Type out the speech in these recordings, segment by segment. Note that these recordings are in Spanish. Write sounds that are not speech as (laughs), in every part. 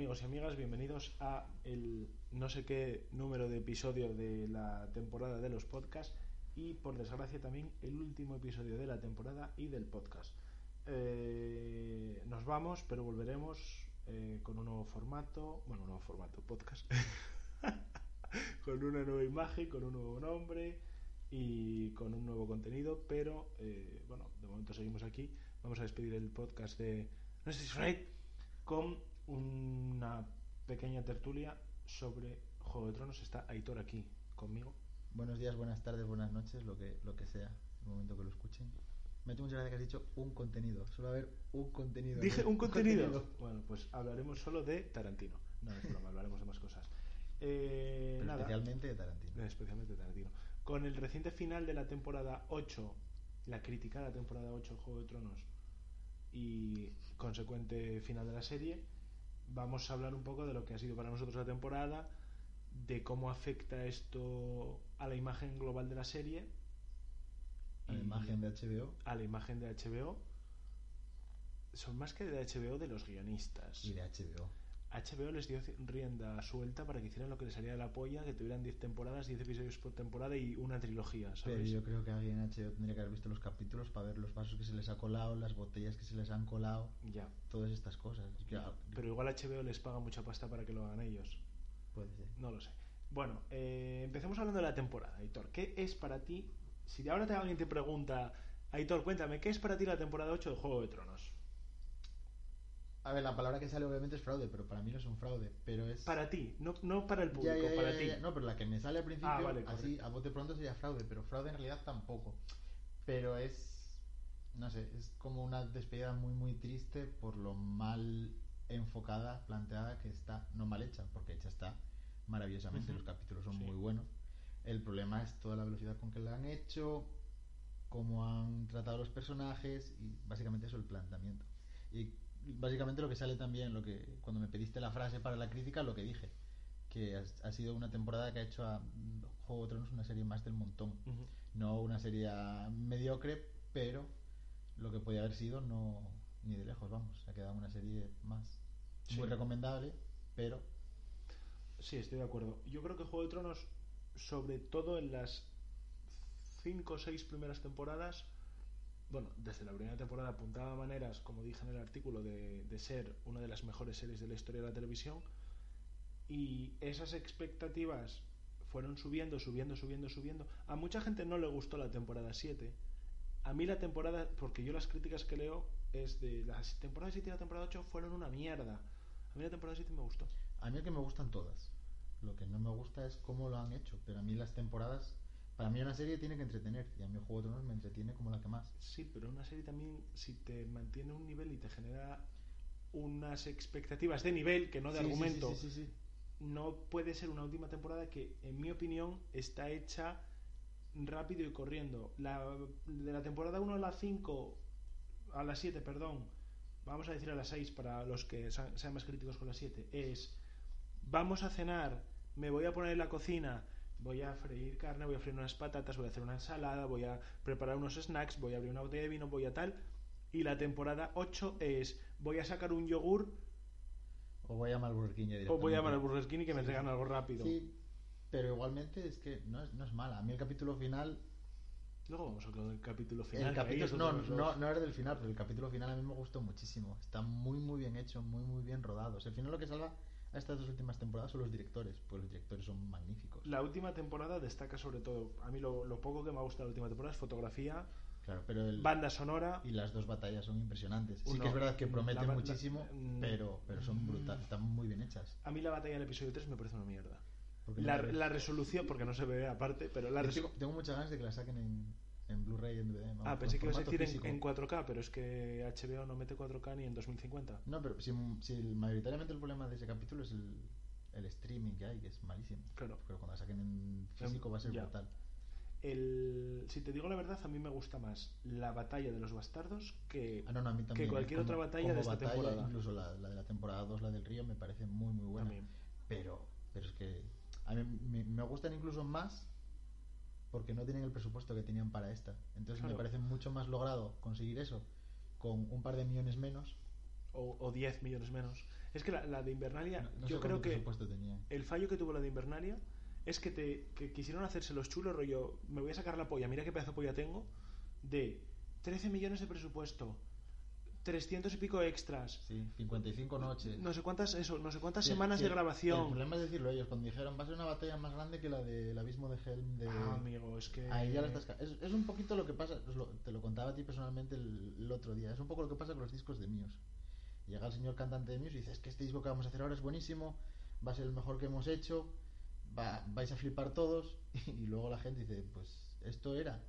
Amigos y amigas, bienvenidos a el no sé qué número de episodio de la temporada de los podcasts y por desgracia también el último episodio de la temporada y del podcast. Eh, nos vamos, pero volveremos eh, con un nuevo formato, bueno, un nuevo formato, podcast, (laughs) con una nueva imagen, con un nuevo nombre y con un nuevo contenido, pero eh, bueno, de momento seguimos aquí. Vamos a despedir el podcast de No si right con una pequeña tertulia sobre Juego de Tronos. Está Aitor aquí conmigo. Buenos días, buenas tardes, buenas noches, lo que, lo que sea, el momento que lo escuchen. Me ha hecho mucha gracia que has dicho un contenido. Solo haber un contenido. Dije un contenido. Bueno, pues hablaremos solo de Tarantino. No, es broma, hablaremos de más cosas. Eh, Pero nada, especialmente de Tarantino. eh, especialmente de Tarantino. Con el reciente final de la temporada 8, la criticada temporada 8 de Juego de Tronos y consecuente final de la serie, vamos a hablar un poco de lo que ha sido para nosotros la temporada, de cómo afecta esto a la imagen global de la serie, A la imagen de HBO a la imagen de HBO. Son más que de HBO de los guionistas. y de HBO. HBO les dio rienda suelta para que hicieran lo que les salía de la polla, que tuvieran 10 temporadas, 10 episodios por temporada y una trilogía, Pero ¿sabes? yo creo que alguien en HBO tendría que haber visto los capítulos para ver los vasos que se les ha colado, las botellas que se les han colado, Ya. todas estas cosas. Pero igual HBO les paga mucha pasta para que lo hagan ellos. puede ser. No lo sé. Bueno, eh, empecemos hablando de la temporada, Aitor. ¿Qué es para ti? Si ahora te, alguien te pregunta, Aitor, cuéntame, ¿qué es para ti la temporada 8 de Juego de Tronos? A ver, la palabra que sale obviamente es fraude, pero para mí no es un fraude. Pero es. Para ti, no, no para el público, Ya, ya, ya, para ti. No, pero la que me sale al principio, Ah, vale, así correcto. a bote pronto sería fraude, pero fraude en realidad tampoco. Pero es, no sé, es como una despedida muy, muy triste por lo mal enfocada, planteada que está, no mal hecha, porque hecha está maravillosamente, los capítulos son Sí. muy buenos. El problema es toda la velocidad con que la han hecho, cómo han tratado los personajes y básicamente eso el planteamiento. Y básicamente lo que sale también, lo que cuando me pediste la frase para la crítica, lo que dije, que ha, sido una temporada que ha hecho a mm, Juego de Tronos una serie más del montón. No una serie mediocre, pero lo que podía haber sido no ni de lejos, vamos. Ha quedado una serie más Sí. muy recomendable, pero Sí, estoy de acuerdo. Yo creo que Juego de Tronos, sobre todo en las 5 o 6 primeras temporadas, bueno, desde la primera temporada apuntaba maneras, como dije en el artículo, de, de ser una de las mejores series de la historia de la televisión. Y esas expectativas fueron subiendo, subiendo, subiendo, subiendo. A mucha gente no le gustó la temporada 7. A mí la temporada, porque yo las críticas que leo es de las temporadas 7 y la temporada 8 fueron una mierda. A mí la temporada 7 me gustó. a mí es que me gustan todas. Lo que no me gusta es cómo lo han hecho, pero a mí las temporadas, para mí una serie tiene que entretener y a mí Juego de Tronos me entretiene como la que más. Sí, pero una serie también, si te mantiene un nivel y te genera unas expectativas de nivel, que no de Sí, argumento, sí, sí, sí. no puede ser una última temporada que, en mi opinión, está hecha rápido y corriendo. La, de la temporada 1 a la 5, a la 7, perdón, vamos a decir a la 6 para los que sean más críticos con la 7, es vamos a cenar, me voy a poner en la cocina, voy a freír carne, voy a freír unas patatas, voy a hacer una ensalada, voy a preparar unos snacks, voy a abrir una botella de vino, voy a tal. Y la temporada 8 es voy a sacar un yogur O voy a llamar al Burger King ya o voy a llamar al. Burger King y que me traigan algo rápido. Sí, pero igualmente es que no es, no es mala. A mí el capítulo final Luego vamos a hablar del capítulo final. El capítulo, no, no, no era del final, pero el capítulo final a mí me gustó muchísimo. Está muy, muy bien hecho, muy, muy bien rodado. O sea, al final lo que salva a estas dos últimas temporadas son los directores, pues los directores son magníficos. La última temporada destaca sobre todo, a mí lo, lo poco que me ha gustado de la última temporada es fotografía, Claro, pero el, banda sonora. y las dos batallas son impresionantes. Sí que es verdad que prometen la- muchísimo, mm, pero, pero son mm. brutales, están muy bien hechas. A mí la batalla del episodio 3 me parece una mierda. La, la resolución, porque no se ve aparte, pero la resolución... tengo muchas ganas de que la saquen en, en Blu-ray y en DVD. vamos, Ah, pensé que ibas a decir en, físico. en 4K, pero es que HBO no mete 4K ni en 2050. No, pero si, si mayoritariamente el problema de ese capítulo es el, el streaming que hay, que es malísimo. Claro. Pero cuando la saquen en físico va a ser Ya. brutal. El, si te digo la verdad, a mí me gusta más la batalla de los bastardos que... Ah, no, no, a mí también. cualquier otra batalla de esta temporada. Incluso la, la de la temporada 2, la del río, me parece muy, muy buena. También. Pero, pero es que a mí me, me gustan incluso más porque no tienen el presupuesto que tenían para esta. Entonces Claro. me parece mucho más logrado conseguir eso con un par de millones menos. O, o 10 millones menos. Es que la, la de Invernalia, No, no sé yo creo que el fallo que tuvo la de Invernalia es que, te, que quisieron hacerse los chulos, rollo, me voy a sacar la polla, mira qué pedazo de polla tengo, de 13 millones de presupuesto, 300 y pico extras, Sí, 55 noches. no sé cuántas, eso, no sé cuántas semanas de El grabación. problema es decirlo ellos, cuando dijeron va a ser una batalla más grande que la del abismo de Helm de... Ah, amigo, es que... Ahí ya la estás es, es un poquito lo que pasa, lo- te lo contaba a ti personalmente el, el otro día, es un poco lo que pasa con los discos de Muse. Llega el señor cantante de Muse y dice, es que este disco que vamos a hacer ahora es buenísimo, va a ser el mejor que hemos hecho, va, vais a flipar todos, (laughs) y luego la gente dice, pues esto era.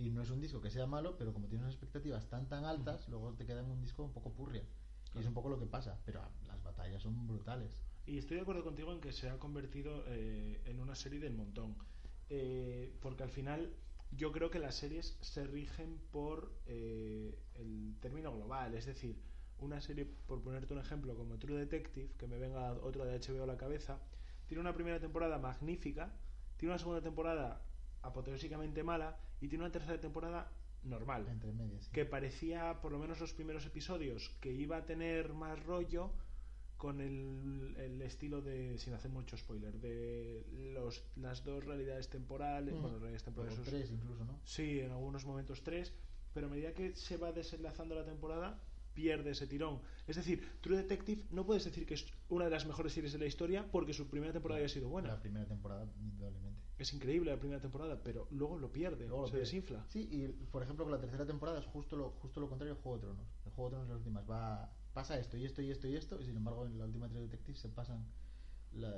Y no es un disco que sea malo, pero como tiene unas expectativas tan tan altas, luego te queda en un disco un poco purria. Y es un poco lo que pasa, pero las batallas son brutales. Y estoy de acuerdo contigo en que se ha convertido eh, en una serie del montón. Eh, porque al final yo creo que las series se rigen por eh, el término global. Es decir, una serie, por ponerte un ejemplo, como True Detective, que me venga otra de HBO a la cabeza, tiene una primera temporada magnífica, tiene una segunda temporada apoteósicamente mala y tiene una tercera temporada normal Entre medias. sí. que parecía, por lo menos los primeros episodios, que iba a tener más rollo con el, el estilo de, sin hacer mucho spoiler, de los, las dos realidades temporales, Mm. bueno, realidades temporales, esos- tres incluso, ¿no? sí, en algunos momentos tres, pero a medida que se va desenlazando la temporada, pierde ese tirón. Es decir, True Detective no puedes decir que es una de las mejores series de la historia porque su primera temporada haya sido buena. La primera temporada, indudablemente. Es increíble la primera temporada, pero luego lo pierde, Luego lo se pierde. desinfla. Sí, y por ejemplo con la tercera temporada es justo lo, justo lo contrario al Juego de Tronos. El Juego de Tronos en las últimas va, pasa esto y esto y esto y esto, y sin embargo en la última True Detective se pasan, la,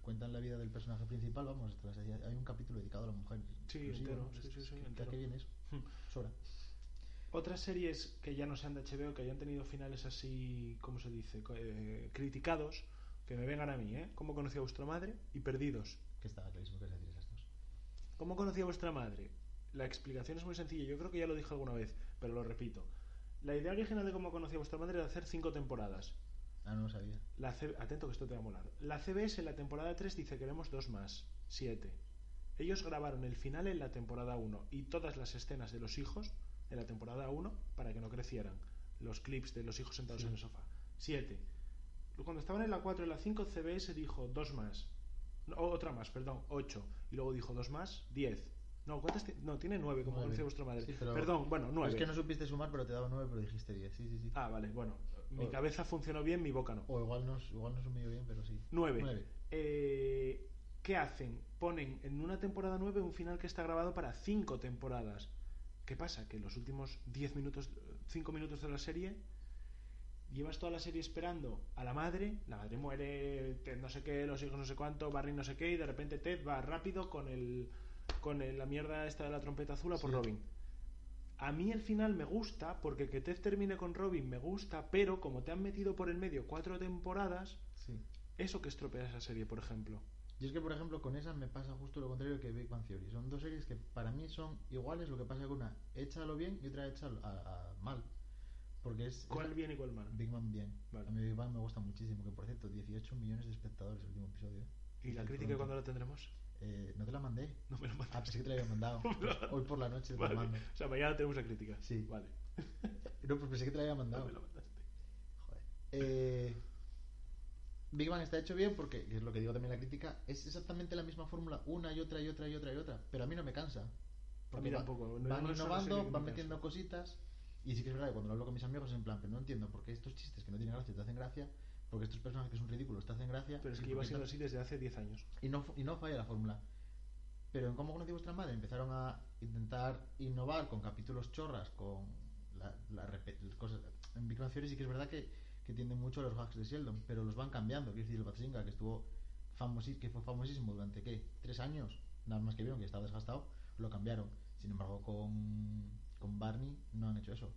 cuentan la vida del personaje principal, vamos, hay un capítulo dedicado a la mujer. Sí, entero, sí, sí, sí, que- entero. ¿Qué viene eso? Hmm. Otras series que ya no sean de HBO, que hayan tenido finales así, ¿cómo se dice? Eh, criticados, que me vengan a mí, ¿eh? ¿Cómo conocí a vuestra madre? Y Perdidos. Que estaba clarísimo que decir esas dos. ¿Cómo conocí a vuestra madre? La explicación es muy sencilla, yo creo que ya lo dije alguna vez, pero lo repito. La idea original de cómo conocí a vuestra madre era hacer cinco temporadas. Ah, no lo sabía. La C- Atento que esto te va a molar. La CBS en la temporada 3 dice queremos dos más, siete. Ellos grabaron el final en la temporada 1 y todas las escenas de los hijos en la temporada 1 para que no crecieran. Los clips de los hijos sentados Sí. en el sofá. Siete. Cuando estaban en la 4 y la 5, CBS dijo dos más. No, otra más, perdón, ocho. Y luego dijo dos más, diez. No, ¿cuántas No, tiene nueve, como Nueve. conocí a vuestra madre. Sí, pero- Perdón, bueno, nueve. Es que no supiste sumar, pero te daba nueve, pero dijiste diez. Sí, sí, sí. Ah, vale, bueno. Mi O- cabeza funcionó bien, mi boca no. O igual no, igual no yo bien, pero sí. Nueve. Nueve. Eh, ¿Qué hacen? Ponen en una temporada 9 un final que está grabado para 5 temporadas. ¿Qué pasa? Que los últimos 10 minutos, 5 minutos de la serie, llevas toda la serie esperando a la madre, la madre muere, Ted no sé qué, los hijos no sé cuánto, Barry no sé qué, y de repente Ted va rápido con el con el- la mierda esta de la trompeta azul a por Sí. Robin. A mí el final me gusta, porque que Ted termine con Robin me gusta, pero como te han metido por el medio cuatro temporadas, Sí. eso que estropea esa serie, por ejemplo. Y es que, por ejemplo, con esa me pasa justo lo contrario que Big Bang Theory. Son dos series que para mí son iguales, lo que pasa que una hecha a lo bien y otra a, a mal. Porque es... ¿Cuál es- bien y cuál mal? Big Bang bien. Vale. A mí Big Bang me gusta muchísimo, que por cierto, 18 millones de espectadores el último episodio. ¿Y la crítica cuándo la tendremos? Eh, no te la mandé. No me la Ah, mandas. pensé que te la había mandado. (laughs) Hoy por la noche te Vale. la mando. O sea, mañana tenemos la crítica. Sí. Vale. (laughs) No, pues pensé que te la había No mandado. me la mandaste. Joder. Eh, Big Bang está hecho bien porque, que es lo que digo también la crítica, es exactamente la misma fórmula una y otra y otra y otra y otra. Pero a mí no me cansa. Porque mí va- tampoco, no- van no innovando, van metiendo cositas. Y sí que es verdad que cuando lo hablo con mis amigos es en plan, pero no entiendo por qué estos chistes que no tienen gracia te hacen gracia, porque estos personajes que son ridículos te hacen gracia. Pero es que lleva siendo así desde hace 10 años. y no, y no falla la fórmula. Pero en Cómo conocí vuestra madre empezaron a intentar innovar con capítulos chorras, con la, la cosas. En Big Bang Theory sí que es verdad que, que tienden mucho a los hacks de Sheldon, pero los van cambiando. Quiero decir, el Bazinga, que estuvo famosi- que fue famosísimo durante, ¿qué? ¿Tres años? Nada más que vieron que estaba desgastado, lo cambiaron. Sin embargo, con, con Barney no han hecho eso.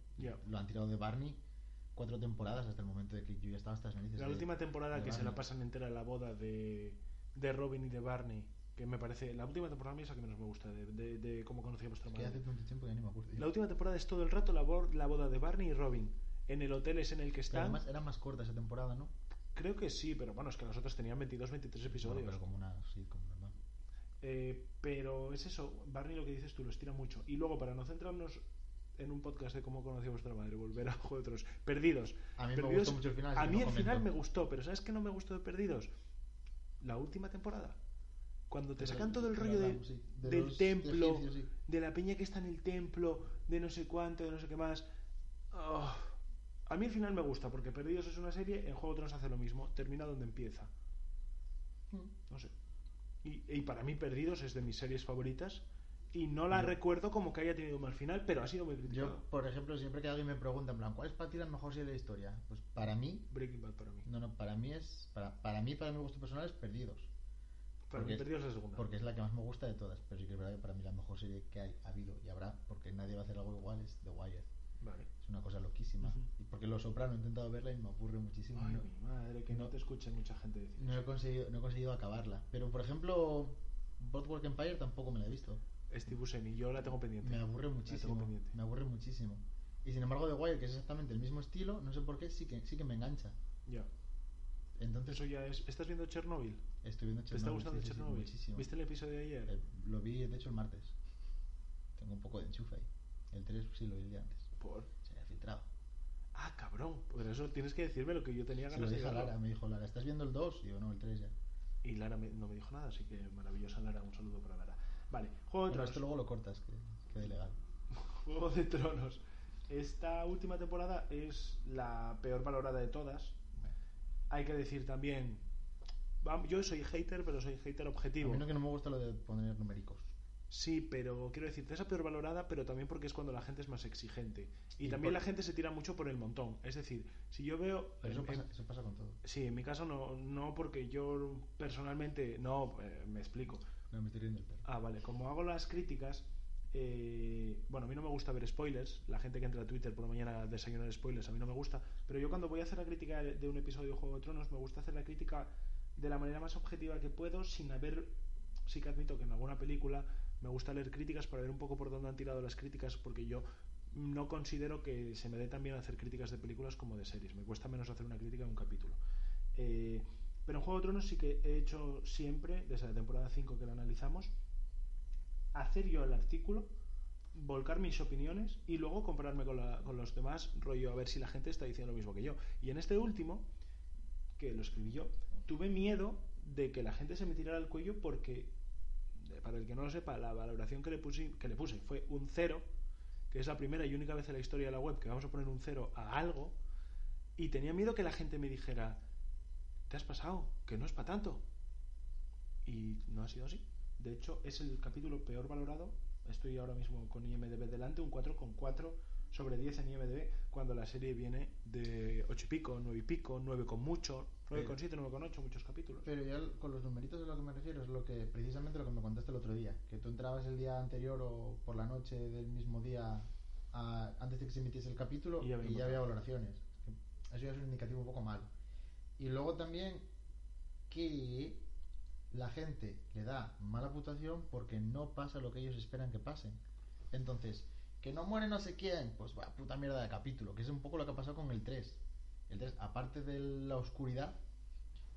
Lo han tirado de Barney cuatro temporadas hasta el momento de que yo ya estaba hasta las narices. La de- última temporada que se la pasan entera la boda de, de Robin y de Barney, que me parece. La última temporada a mí es la que menos me gusta, de, de, de cómo conocí a vuestra Es que madre. hace tanto tiempo que ya ni me acuerdo. La última temporada es todo el rato la, bo- la boda de Barney y Robin. En el hotel es en el que Pero están. además era más corta esa temporada, ¿no? Creo que sí, pero bueno, es que las otras tenían 22, 23 episodios. Bueno, pero como una, sí, como normal. Eh, pero es eso, Barney lo que dices tú, lo estira mucho. Y luego, para no centrarnos en un podcast de cómo conocí a vuestra madre, volver a (laughs) Juego de Tronos, Perdidos. A mí me Perdidos- gustó mucho el final. A mí no el final me gustó, pero ¿sabes qué no me gustó de Perdidos? La última temporada. Cuando te Pero- sacan todo el rollo de, hablamos, sí, de del los templo, sí. de la peña que está en el templo, de no sé cuánto, de no sé qué más. Oh. A mí el final me gusta, porque Perdidos es una serie, en Juego de Tronos hace lo mismo, termina donde empieza. Mm. No sé. Y, y para mí Perdidos es de mis series favoritas. Y no la recuerdo como que haya tenido un mal final, pero ha sido muy criticado. Yo, por ejemplo, siempre que alguien me pregunta, en plan, ¿cuál es para ti la mejor serie de la historia? Pues para mí, Breaking Bad para mí. no, no, para mí es, para, para mí, para mi gusto personal es Perdidos. Para porque mí Perdidos es la segunda. Porque es la que más me gusta de todas. Pero sí que es verdad que para mí la mejor serie que hay, ha habido y habrá, porque nadie va a hacer algo igual, es The Wire. Vale. Es una cosa loquísima. Y porque Los Soprano he intentado verla y me aburre muchísimo. Ay, no, mi madre, que no, no- te escuche mucha gente decir no he conseguido, no he conseguido acabarla. Pero, por ejemplo, Boardwalk Empire tampoco me la he visto. Steve Buscemi, yo la tengo pendiente. Me aburre muchísimo. pendiente. Me aburre muchísimo. Y sin embargo, The Wire, que es exactamente el mismo estilo, no sé por qué, sí que, sí que me engancha. Ya. Entonces, Eso ya es. ¿Estás viendo Chernobyl? estoy viendo ¿Te está Chernobyl, gustando sí, sí, sí, Chernobyl? muchísimo. ¿Viste el episodio de ayer? Eh, lo vi, de hecho, el martes. Tengo un poco de enchufe ahí. El 3 sí lo vi el día antes. Por. Se había filtrado. Ah, cabrón. Por eso tienes que decirme lo que yo tenía Se lo ganas de dije a. Lara, me dijo Lara, ¿estás viendo el 2? Y yo, no, el 3 ya. Y Lara me- no me dijo nada, así que maravillosa Lara. Un saludo para Lara. Vale, Juego de Bueno, Tronos. esto luego lo cortas, que quede ilegal. (laughs) Juego de Tronos. Esta última temporada es la peor valorada de todas. Hay que decir también. Yo soy hater, pero soy hater A objetivo. mí no que no me gusta lo de poner numéricos. Sí, pero quiero decirte, esa peor valorada, pero también porque es cuando la gente es más exigente. Y Y también por- la gente se tira mucho por el montón. Es decir, si yo veo. Pero eso pasa, eso pasa con todo. sí, en mi caso no, no porque yo personalmente. No, eh, me explico. Me estoy riendo el perro. Ah, vale. Como hago las críticas, eh, bueno, a mí no me gusta ver spoilers. La gente que entra a Twitter por la mañana a desayunar spoilers, a mí no me gusta. Pero yo cuando voy a hacer la crítica de un episodio de Juego de Tronos, me gusta hacer la crítica de la manera más objetiva que puedo, sin haber. Sí que admito que en alguna película me gusta leer críticas para ver un poco por dónde han tirado las críticas, porque yo no considero que se me dé tan bien hacer críticas de películas como de series. Me cuesta menos hacer una crítica de un capítulo. Eh, pero en Juego de Tronos sí que he hecho siempre, desde la temporada 5 que la analizamos, hacer yo el artículo, volcar mis opiniones y luego compararme con, con los demás, rollo a ver si la gente está diciendo lo mismo que yo. Y en este último, que lo escribí yo, tuve miedo de que la gente se me tirara al cuello porque, eh, para el que no lo sepa, la valoración que le que le puse fue un cero, que es la primera y única vez en la historia de la web que vamos a poner un cero a algo, y tenía miedo que la gente me dijera, te has pasado, que no es para tanto. Y no ha sido así. De hecho, es el capítulo peor valorado. Estoy ahora mismo con IMDB delante, un 4,4 sobre 10 en IMDB, cuando la serie viene de 8 y pico, 9 y pico, 9 con mucho, 9,7, 9,8, muchos capítulos. Pero ya con los numeritos a lo que me refiero es lo que precisamente lo que me contaste el otro día, que tú entrabas el día anterior o por la noche del mismo día a- antes de que se emitiese el capítulo Y y ya ya, había había valoraciones. Eso ya es un indicativo un poco malo. Y luego también que la gente le da mala puntuación porque no pasa lo que ellos esperan que pasen. Entonces, que no muere no sé quién, pues va, puta mierda de capítulo, que es un poco lo que ha pasado con el 3. El 3, aparte de la oscuridad,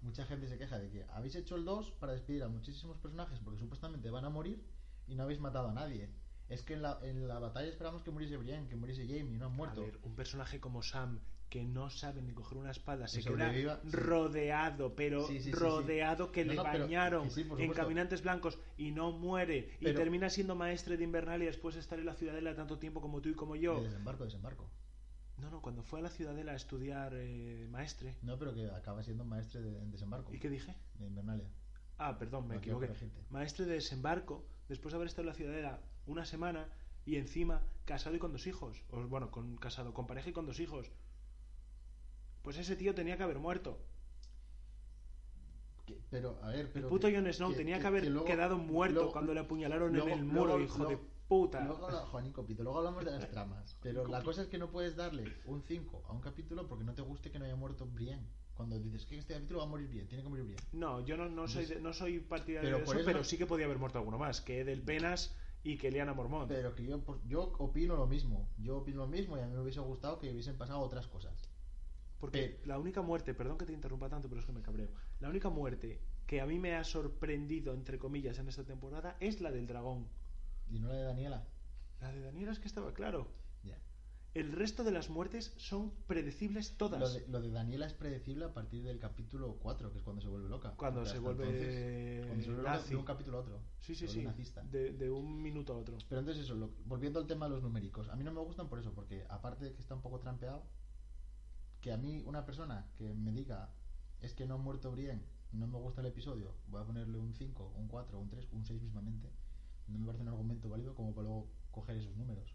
mucha gente se queja de que habéis hecho el 2 para despedir a muchísimos personajes porque supuestamente van a morir y no habéis matado a nadie. Es que en la, en la batalla esperamos que muriese Brienne, que muriese Jamie no han muerto. A ver, un personaje como Sam que no sabe ni coger una espada, se Que queda rodeado, pero Sí, sí, sí, sí. rodeado que No, le no, bañaron en caminantes blancos y no muere y termina siendo maestre de Invernal y después estar en la ciudadela tanto tiempo como tú y como yo. De desembarco, desembarco. No, no, cuando fue a la ciudadela a estudiar eh, maestre. No, pero que acaba siendo maestre de, en desembarco. ¿Y qué dije? De Invernalia. Ah, perdón, me No, equivoqué. Maestre de desembarco, después de haber estado en la ciudadela una semana y encima casado y con dos hijos. O, bueno, con casado, con pareja y con dos hijos. Pues ese tío tenía que haber muerto. Que- pero, a ver, pero. el puto que- Jon Snow que- tenía que, haber luego- quedado muerto luego- cuando le apuñalaron luego- en el muro, hijo de puta. Luego, habla- Juanico Pito, luego hablamos de las tramas. Pero la cosa es que no puedes darle un 5 a un capítulo porque no te guste que no haya muerto Brienne. Cuando dices que este capítulo va a morir bien, tiene que morir bien. No, yo no, no soy, de- no soy partidario Pero de eso, eso pero sí que podía haber muerto alguno más, que Edel Penas y que Liana Mormont. Pero que yo, yo opino lo mismo. Yo opino lo mismo y a mí me hubiese gustado que hubiesen pasado otras cosas. Porque la única muerte, perdón que te interrumpa tanto, pero es que me cabreo. La única muerte que a mí me ha sorprendido, entre comillas, en esta temporada es la del dragón. Y no la de Daniela. La de Daniela es que estaba claro. Ya. El resto de las muertes son predecibles todas. Lo de, lo de Daniela es predecible a partir del capítulo 4, que es cuando se vuelve loca. Cuando se vuelve entonces, cuando se vuelve loca nazi. de un capítulo a otro. Sí, sí, sí. De, de un minuto a otro. Pero entonces eso, lo- volviendo al tema de los numéricos, a mí no me gustan por eso, porque aparte de que está un poco trampeado, que a mí una persona que me diga es que no ha muerto Brienne, no me gusta el episodio, voy a ponerle un 5, un 4, un 3, un 6 mismamente, no me parece un argumento válido como para luego coger esos números.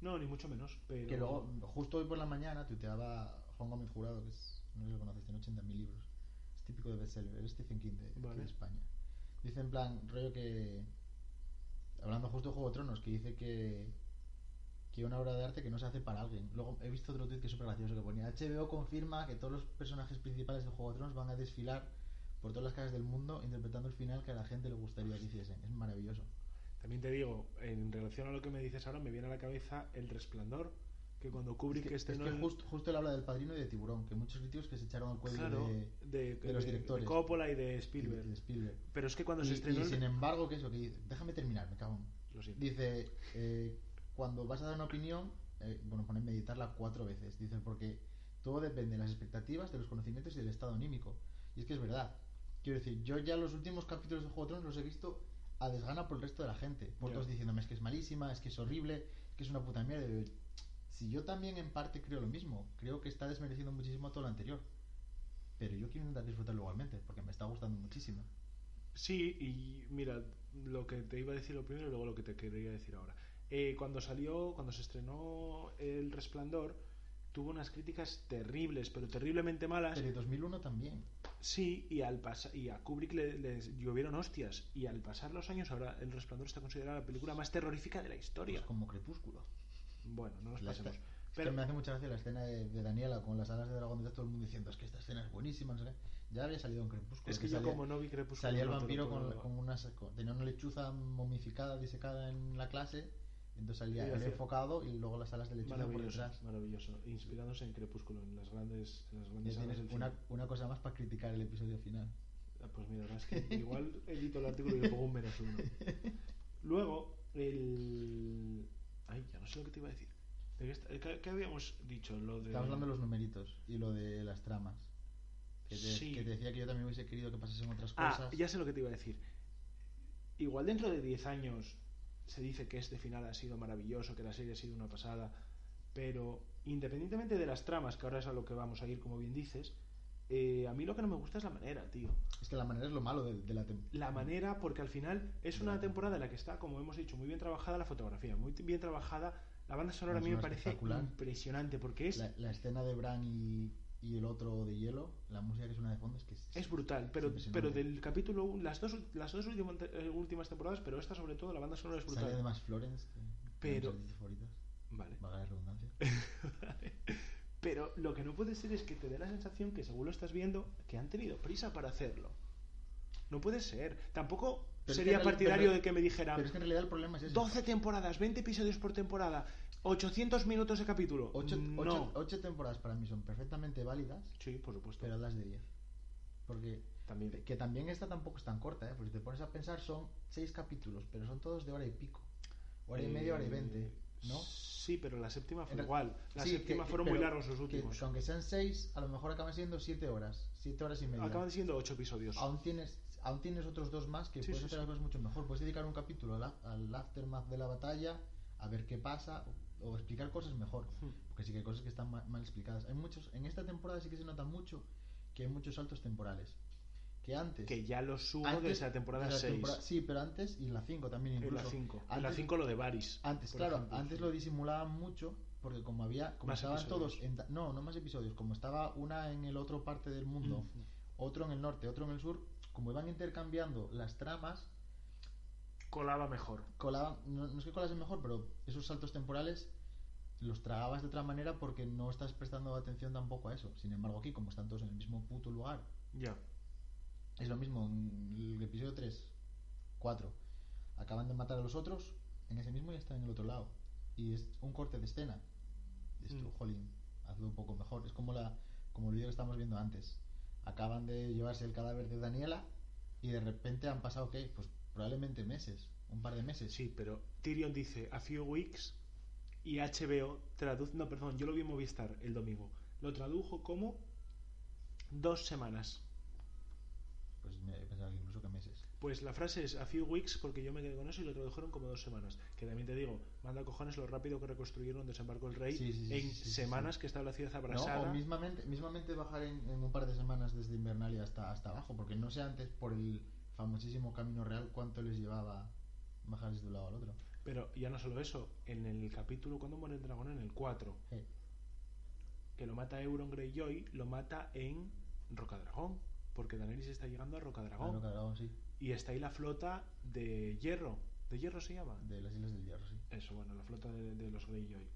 No, ni mucho menos. Pero... Que luego, justo hoy por la mañana, tuiteaba Juan Gómez Jurado, que es, no sé si lo conoces, tiene 80.000 libros. Es típico de bestseller, es Stephen King de, aquí Vale. de España. Dice en plan, rollo que. Hablando justo de Juego de Tronos, que dice que. Que una obra de arte que no se hace para alguien. Luego he visto otro tweet que es súper gracioso que ponía: HBO confirma que todos los personajes principales de Juego de Tronos van a desfilar por todas las casas del mundo interpretando el final que a la gente le gustaría que hiciesen. Es maravilloso. También te digo, en relación a lo que me dices ahora, me viene a la cabeza El Resplandor, que cuando Kubrick Es que, estrenó es que el- justo, justo él habla del padrino y de Tiburón, que muchos críticos que se echaron al cuello Claro, de, de, de los directores. de Coppola y de y Spielberg. de Spielberg. Pero es que cuando Y, se estrenó y el- sin embargo, que eso, que dice- déjame terminar, me cago en. Lo siento. Dice, eh, cuando vas a dar una opinión, eh, bueno, pone meditarla cuatro veces. Dice, porque todo depende de las expectativas, de los conocimientos y del estado anímico. Y es que es verdad. Quiero decir, yo ya los últimos capítulos de Juego de Tronos los he visto a desgana por el resto de la gente. Por todos diciéndome, es que es malísima, es que es horrible, es que es una puta mierda. Si yo también en parte creo lo mismo, creo que está desmereciendo muchísimo todo lo anterior. Pero yo quiero intentar disfrutarlo igualmente, porque me está gustando muchísimo. Sí, y mira, lo que te iba a decir lo primero y luego lo que te quería decir ahora. Eh, cuando salió, cuando se estrenó El Resplandor, tuvo unas críticas terribles, pero terriblemente malas. Pero 2001 también. Sí, y al y a Kubrick le, les llovieron hostias. Y al pasar los años, ahora El Resplandor está considerada la película más terrorífica de la historia. Pues como Crepúsculo. Bueno, no nos La pasemos. escena- es Pero que me hace mucha gracia la escena de, de Daniela con las alas de dragón detrás, todo el mundo diciendo es que esta escena es buenísima, no sé qué. Ya había salido en Crepúsculo. es que yo salía, como no vi Crepúsculo... salía el vampiro con, con unas, con- tenía una lechuza momificada, disecada en la clase, entonces salía Sí, él enfocado y luego las alas de lechuza por detrás. maravilloso. Inspirándose en Crepúsculo, en las grandes, en las grandes sagas del una, cine. una cosa más para criticar el episodio final. Ah, Pues mira, es que igual edito el artículo y le pongo un menos uno. (laughs) Luego, el... Ay, ya no sé lo que te iba a decir. ¿De qué, está- qué- qué habíamos dicho? Lo de... Estamos hablando de los numeritos y lo de las tramas. Que te, Sí. que te decía que yo también hubiese querido que pasasen otras Ah, cosas. ya sé lo que te iba a decir. Igual dentro de 10 años se dice que este final ha sido maravilloso, que la serie ha sido una pasada, pero independientemente de las tramas, que ahora es a lo que vamos a ir, como bien dices, eh, a mí lo que no me gusta es la manera, tío. Es que la manera es lo malo de, de la temporada. La manera, porque al final es una temporada en la que está, como hemos dicho, muy bien trabajada la fotografía, muy bien trabajada. La banda sonora a mí me parece impresionante, porque es, La, la escena de Bran y, y el otro de hielo, la música que suena de fondo es que es, es brutal. Pero, pero del capítulo, las dos, las dos últimas, eh, últimas temporadas, pero esta sobre todo, la banda sonora es Sale brutal. además Florence, que Pero- de favoritas, Vale. valga la redundancia. (laughs) Pero lo que no puede ser es que te dé la sensación que según lo estás viendo, que han tenido prisa para hacerlo. No puede ser. Tampoco Pero es que sería en realidad- partidario pero- de que me dijeran Pero es que en realidad el problema es eso. 12 temporadas, 20 episodios por temporada, 800 minutos de capítulo. Ocho, no. ocho- ocho temporadas para mí son perfectamente válidas, Sí, por supuesto. pero las de 10. Porque También. que también esta tampoco es tan corta, ¿eh? porque si te pones a pensar son 6 capítulos, pero son todos de hora y pico. Hora y media, hora y 20, ¿no? Sí, pero la séptima fue igual. La Sí, séptima que- fueron muy largos los últimos. que aunque sean 6, a lo mejor acaban siendo 7 horas, 7 horas y media. Acaban siendo 8 episodios. aún tienes aún tienes otros dos más que Sí, puedes sí, hacer las cosas mucho mejor puedes dedicar un capítulo al, al aftermath de la batalla a ver qué pasa o, explicar cosas mejor porque sí que hay cosas que están ma- mal, explicadas hay muchos en esta temporada sí que se nota mucho que hay muchos saltos temporales que antes Que ya lo subo antes desde la temporada de la 6. temporada- sí pero antes y en la 5 también En incluso la 5. En la 5 lo de Varys. antes claro ejemplo. antes lo disimulaban mucho porque como había como Más estaban episodios. todos en no no más episodios como estaba una en el otro parte del mundo Mm. otro en el norte, otro en el sur, como iban intercambiando las tramas, colaba mejor. colaba, no, no es que colase mejor, pero esos saltos temporales los tragabas de otra manera porque no estás prestando atención tampoco a eso. Sin embargo, aquí, como están todos en el mismo puto lugar, Ya. es lo mismo. En el episodio 3, 4, acaban de matar a los otros, en ese mismo ya están en el otro lado. Y es un corte de escena. Tú, Mm. jolín, hazlo un poco mejor. Es como, la, como el vídeo que estamos viendo antes. Acaban de llevarse el cadáver de Daniela y de repente han pasado, ¿qué? Pues probablemente meses, un par de meses. Sí, pero Tyrion dice a few weeks y HBO traduce. No, perdón, yo lo vi en Movistar el domingo. Lo tradujo como dos semanas. Pues me pensaba que incluso que meses. Pues la frase es a few weeks porque yo me quedé con eso y lo tradujeron como dos semanas. Que también te digo, manda cojones lo rápido que reconstruyeron Desembarco el Rey Sí, sí, sí, en semanas que estaba la ciudad No, abrasada. o mismamente, mismamente bajar en, en un par de semanas desde Invernalia hasta, hasta abajo, porque no sé antes por el famosísimo camino real cuánto les llevaba bajar desde un lado al otro. Pero ya no solo eso, en el capítulo cuando muere el dragón, en el 4, Eh, que lo mata Euron Greyjoy, lo mata en Rocadragón. Porque Daenerys está llegando a Rocadragón. claro, claro, sí, Y está ahí la flota de hierro. ¿De hierro se llama? de las Islas del Hierro, sí. Eso, bueno, la flota de, de los Greyjoy.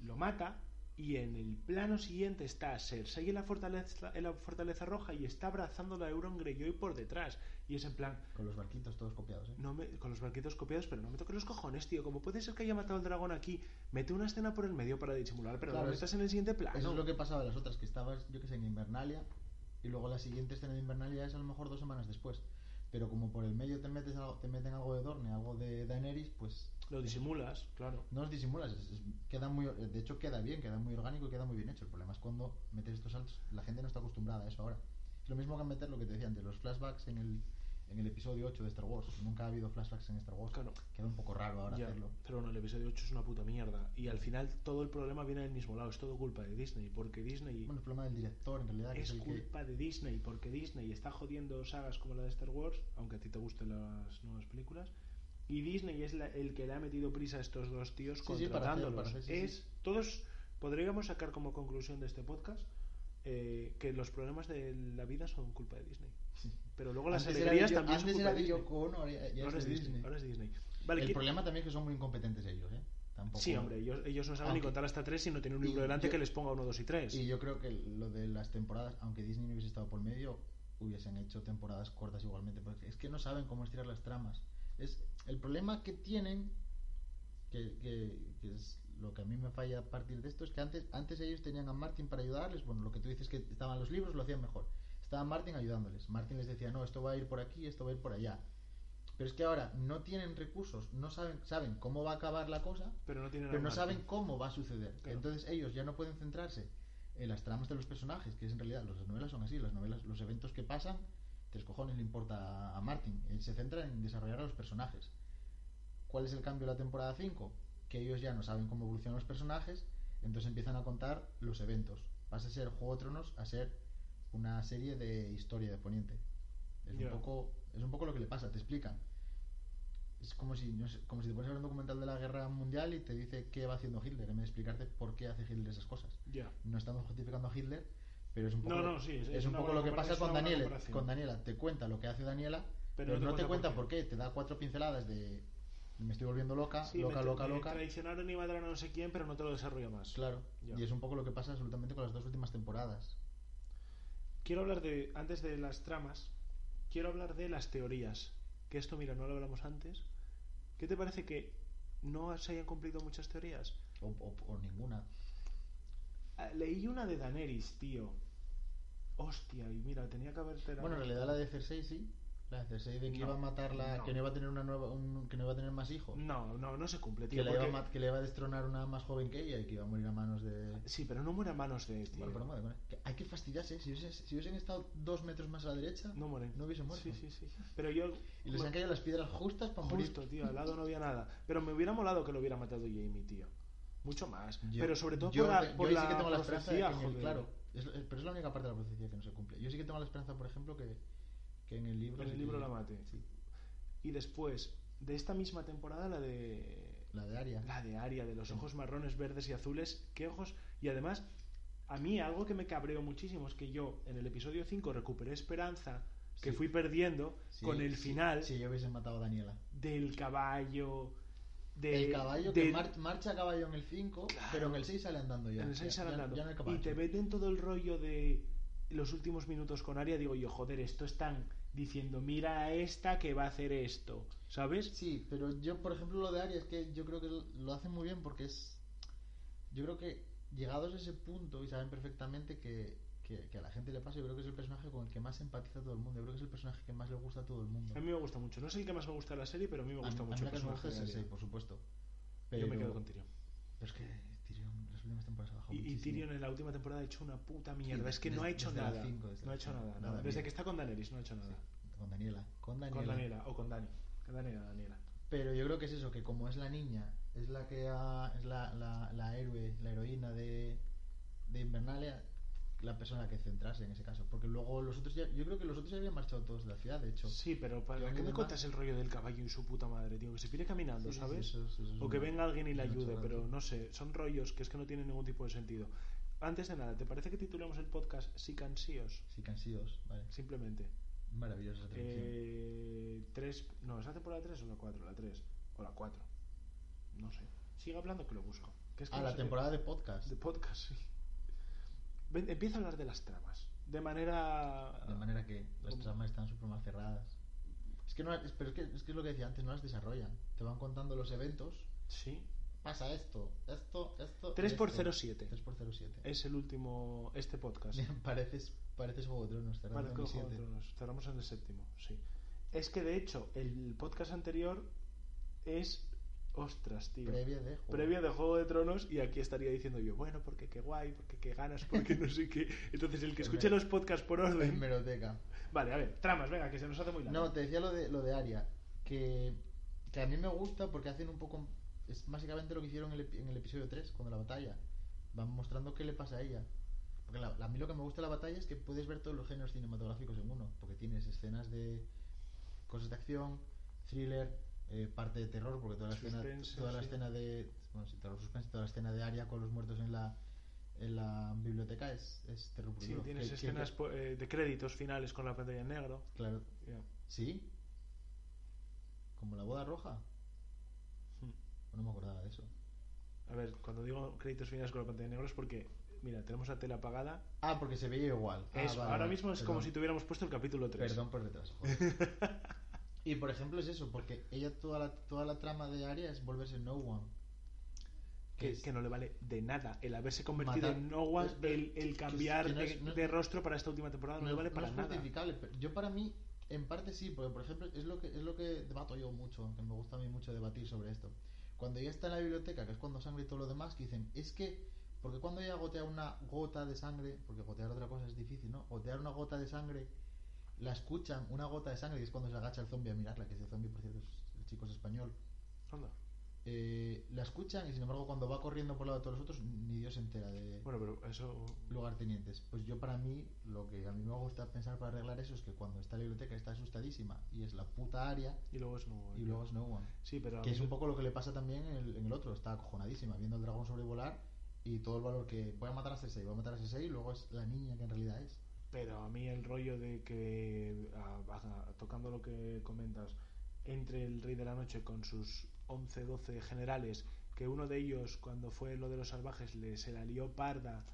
Lo mata y en el plano siguiente está Cersei en la fortaleza, en la fortaleza roja y está abrazando a Euron Greyjoy por detrás. Y es en plan, Con los barquitos todos copiados, ¿eh? no me, con los barquitos copiados, pero no me toques los cojones, tío. Como puede ser que haya matado al dragón aquí, mete una escena por el medio para disimular, pero Claro, lo es- metas en el siguiente plano. Eso es lo que pasaba en las otras, que estabas, yo que sé, en Invernalia, y luego la siguiente escena de Invernalia es a lo mejor dos semanas después. Pero como por el medio te metes algo, te meten algo de Dorne, algo de Daenerys, pues Lo disimulas, claro. no os disimulas, es- es- queda muy, de hecho queda bien, queda muy orgánico y queda muy bien hecho. El problema es cuando metes estos saltos, la gente no está acostumbrada a eso ahora. Es lo mismo que meter lo que te decía antes, los flashbacks en el, en el episodio 8 de Star Wars. Nunca ha habido flashbacks en Star Wars. Claro. Queda un poco raro ahora Ya, hacerlo. pero bueno, el episodio 8 es una puta mierda. Y al final todo el problema viene del mismo lado. Es todo culpa de Disney. Porque Disney Bueno, el problema del director en realidad, que es, que... culpa de Disney. Porque Disney está jodiendo sagas como la de Star Wars, aunque a ti te gusten las nuevas películas. Y Disney es la- el que le ha metido prisa a estos dos tíos Sí, sí, para hacer- contratándolos. para hacer, sí, es todos podríamos sacar como conclusión de este podcast eh, que los problemas de la vida son culpa de Disney. Pero luego las Antes alegrías Yo- también antes era de. Yoko Ono, ahora ya, ya Ahora es de Disney. Disney. Ahora es Disney. Vale, el ¿qué- problema también es que son muy incompetentes ellos, ¿eh? Tampoco... Sí, hombre, ellos, ellos no saben ni contar hasta tres si no tienen un y libro delante yo- que les ponga uno, dos y tres. Y yo creo que lo de las temporadas, aunque Disney no hubiese estado por medio, hubiesen hecho temporadas cortas igualmente, porque es que no saben cómo estirar las tramas. Es el problema que tienen, que, que- que es lo que a mí me falla a partir de esto, es que antes, antes ellos tenían a Martin para ayudarles, bueno, lo que tú dices que estaban los libros lo hacían mejor. Estaba Martin ayudándoles. Martin les decía, no, esto va a ir por aquí, esto va a ir por allá. Pero es que ahora no tienen recursos, no saben, saben cómo va a acabar la cosa, pero no tienen pero no saben cómo va a suceder. Claro. Entonces ellos ya no pueden centrarse en las tramas de los personajes, que es en realidad, las novelas son así, las novelas, los eventos que pasan, tres cojones le importa a, a Martin. Él se centra en desarrollar a los personajes. ¿Cuál es el cambio de la temporada 5? Que ellos ya no saben cómo evolucionan los personajes, entonces empiezan a contar los eventos. Pasa a ser Juego de Tronos a ser una serie de historia de Poniente. Es, Ya. un poco, es un poco lo que le pasa, te explican. Es como si, no sé, como si te pones a ver un documental de la guerra mundial y te dice qué va haciendo Hitler, en vez de explicarte por qué hace Hitler esas cosas. Ya. No estamos justificando a Hitler, pero es un poco, No, lo- no, sí, es- es un poco lo que pasa con Daniela. Con Daniela, te cuenta lo que hace Daniela, Pero pero, no te no te cuenta cuenta por por qué. Te da cuatro pinceladas de me estoy volviendo loca, Sí, loca, me- loca, me loca. Traicionaron y mataron a no sé quién, pero no te lo desarrolla más. Claro. Ya. Y es un poco lo que pasa absolutamente con las dos últimas temporadas. Quiero hablar de, antes de las tramas, quiero hablar de las teorías. Que esto, mira, no lo hablamos antes. ¿Qué te parece que no se hayan cumplido muchas teorías? O, o- o ninguna. Ah, Leí una de Daenerys, tío. Hostia, y mira, tenía que haber Bueno, en realidad la de Cersei sí. La Cersei de que No, iba a matarla, no. que no iba a tener una nueva, un- que no iba a tener más hijos. No, no, no se cumple, tío. que, le iba a que le iba a destronar una más joven que ella y que iba a morir a manos de... Sí, pero no muere a manos de tío. Pero muere. Que hay que fastidiarse. Si hubiesen, si hubiesen estado dos metros más a la derecha, No mueren. no hubiesen muerto. Sí, sí, sí. Pero yo. Y les han caído las piedras justas para morir. Justo, tío, al lado no había nada. Pero me hubiera molado que lo hubiera matado Jamie, tío. Mucho más. Yo- pero sobre todo yo por la, yo por la sí que tengo la esperanza de profecía, que en el- joder. claro, es- pero es la única parte de la profecía que no se cumple. Yo sí que tengo la esperanza, por ejemplo, que, que en el libro... En el libro que- la mate. Sí, Y después, de esta misma temporada, la de. la de Aria. La de Aria, de los Sí. ojos marrones, verdes y azules. ¿Qué ojos? Y además, a mí algo que me cabreó muchísimo es que yo, en el episodio 5, recuperé esperanza que Sí. fui perdiendo Sí, con el final Si yo hubiese matado a Daniela. del caballo. De, el caballo de- que mar- marcha a caballo en el 5, Claro. pero en el 6 sale andando ya. en el 6 Ya- sale andando. ya no hay y te meten todo el rollo de los últimos minutos con Aria. Digo yo, joder, esto están diciendo, mira a esta que va a hacer esto. ¿Sabes? Sí, pero yo, por ejemplo, lo de Arya es que yo creo que lo hacen muy bien porque es. Yo creo que llegados a ese punto y saben perfectamente que, que, que a la gente le pasa, yo creo que es el personaje con el que más empatiza todo el mundo. Yo creo que es el personaje que más le gusta a todo el mundo. A mí me gusta mucho. No es el que más me gusta de la serie, pero a mí me gusta mí- a mucho mí el personaje es de el 6, Arya. por supuesto. Yo me quedo con Tyrion. pero es que Y. Tyrion en la última temporada ha hecho una puta mierda. Sí, es que no ha hecho nada. cinco, no ha hecho nada. Nada no. Desde que está con Daenerys no ha hecho nada. Con Daniela. Con Daniela. Con Daniela o con Dani. Con Daniela, Daniela. Pero yo creo que es eso, que como es la niña, es la que ha- es la, la, la héroe, la heroína de, de Invernalia, la persona que centrarse en ese caso. Porque luego los otros ya, yo creo que los otros ya habían marchado todos de la ciudad, de hecho. Sí, pero ¿para qué me cuentas el rollo del caballo y su puta madre, tío? Que se pide caminando, Sí, ¿sabes? sí, eso es- eso es o que venga alguien y le ayude, pero no sé, son rollos que es que no tienen ningún tipo de sentido. Antes de nada, ¿te parece que titulemos el podcast Si Cansíos? Sí, cansíos, vale. Simplemente. Maravillosa. Eh, tres, no, ¿es la temporada 3 o la 4? La 3. O la 4. No sé. Sigue hablando que lo busco. Que es que ah, no la qué- temporada de podcast. de podcast, sí. Ven, empieza a hablar de las tramas. De manera. De manera que las como- tramas están súper mal cerradas. Es que no, es, pero es que, es que es lo que decía antes, no las desarrollan. Te van contando los eventos. Sí. Pasa esto, esto, esto. 3 y por esto. 07. 3 por 07. Es el último. Este podcast. (laughs) pareces, pareces Juego de Tronos, cerrando Vale, en el siete. otro, nos cerramos en el séptimo, sí. Es que de hecho, el podcast anterior es. Ostras, tío. Previa de juego. Previa de Juego de Tronos y aquí estaría diciendo yo, bueno, porque qué guay, porque qué ganas, porque no sé qué. Entonces, el que (laughs) escuche los podcasts por En orden. Meroteca. Vale, a ver, tramas, venga, que se nos hace muy largo. No, te decía lo de, lo de Aria. Que, que a mí me gusta porque hacen un poco. Es básicamente lo que hicieron en el, en el episodio 3, cuando la batalla. Van mostrando qué le pasa a ella. Porque la- a mí lo que me gusta de la batalla es que puedes ver todos los géneros cinematográficos en uno. Porque tienes escenas de cosas de acción, thriller, eh, parte de terror, porque toda la escena, Suspense, toda la sí. escena de. Bueno, sí, terror suspense, toda la escena de Aria con los muertos en la, en la biblioteca es, es terror Sí, tienes escenas eh, de créditos finales con la pantalla en negro. Claro. ¿Sí? ¿Como la boda roja? Hmm. No me acordaba de eso. A ver, cuando digo créditos finales con la pantalla en negro es porque, mira, tenemos la tele apagada. Ah, porque se veía igual. Ah, vale, ahora mismo es Perdón. como si tuviéramos puesto el capítulo 3. Perdón por retraso. (laughs) y por ejemplo es eso, porque ella toda la, toda la trama de Arya es volverse no one. Que, es- que no le vale de nada el haberse convertido Matar- en No One, es- el, cambiar de, es- no- de rostro para esta última temporada, no, le vale para nada. pero yo para mí, en parte sí, porque por ejemplo es lo que es lo que debato yo mucho, que me gusta a mí mucho debatir sobre esto. Cuando ella está en la biblioteca, que es cuando sangre y todo lo demás, que dicen, es que, porque cuando ella gotea una gota de sangre, porque gotear otra cosa es difícil, ¿no? Gotear una gota de sangre, la escuchan, una gota de sangre, y es cuando se agacha el zombie a mirarla, que ese zombie, por cierto, es- el chico es español. Anda. Eh, la escuchan y sin embargo cuando va corriendo por lado de todos los otros, ni Dios se entera de Bueno, pero eso. lugartenientes. Pues yo para mí, lo que a mí me gusta pensar para arreglar eso es que cuando está en la biblioteca está asustadísima y es la puta área Y luego es No One. y luego es no one. Sí, pero. Que es un poco lo que le pasa también en el, en el otro, está acojonadísima, viendo al dragón sobrevolar y todo el valor que voy a matar a Cersei, voy a matar a Cersei y luego es la niña que en realidad es. Pero a mí el rollo de que, a- a- tocando lo que comentas, entre el Rey de la Noche con sus 11, 12 generales, que uno de ellos, cuando fue lo de los salvajes, le, se la lió parda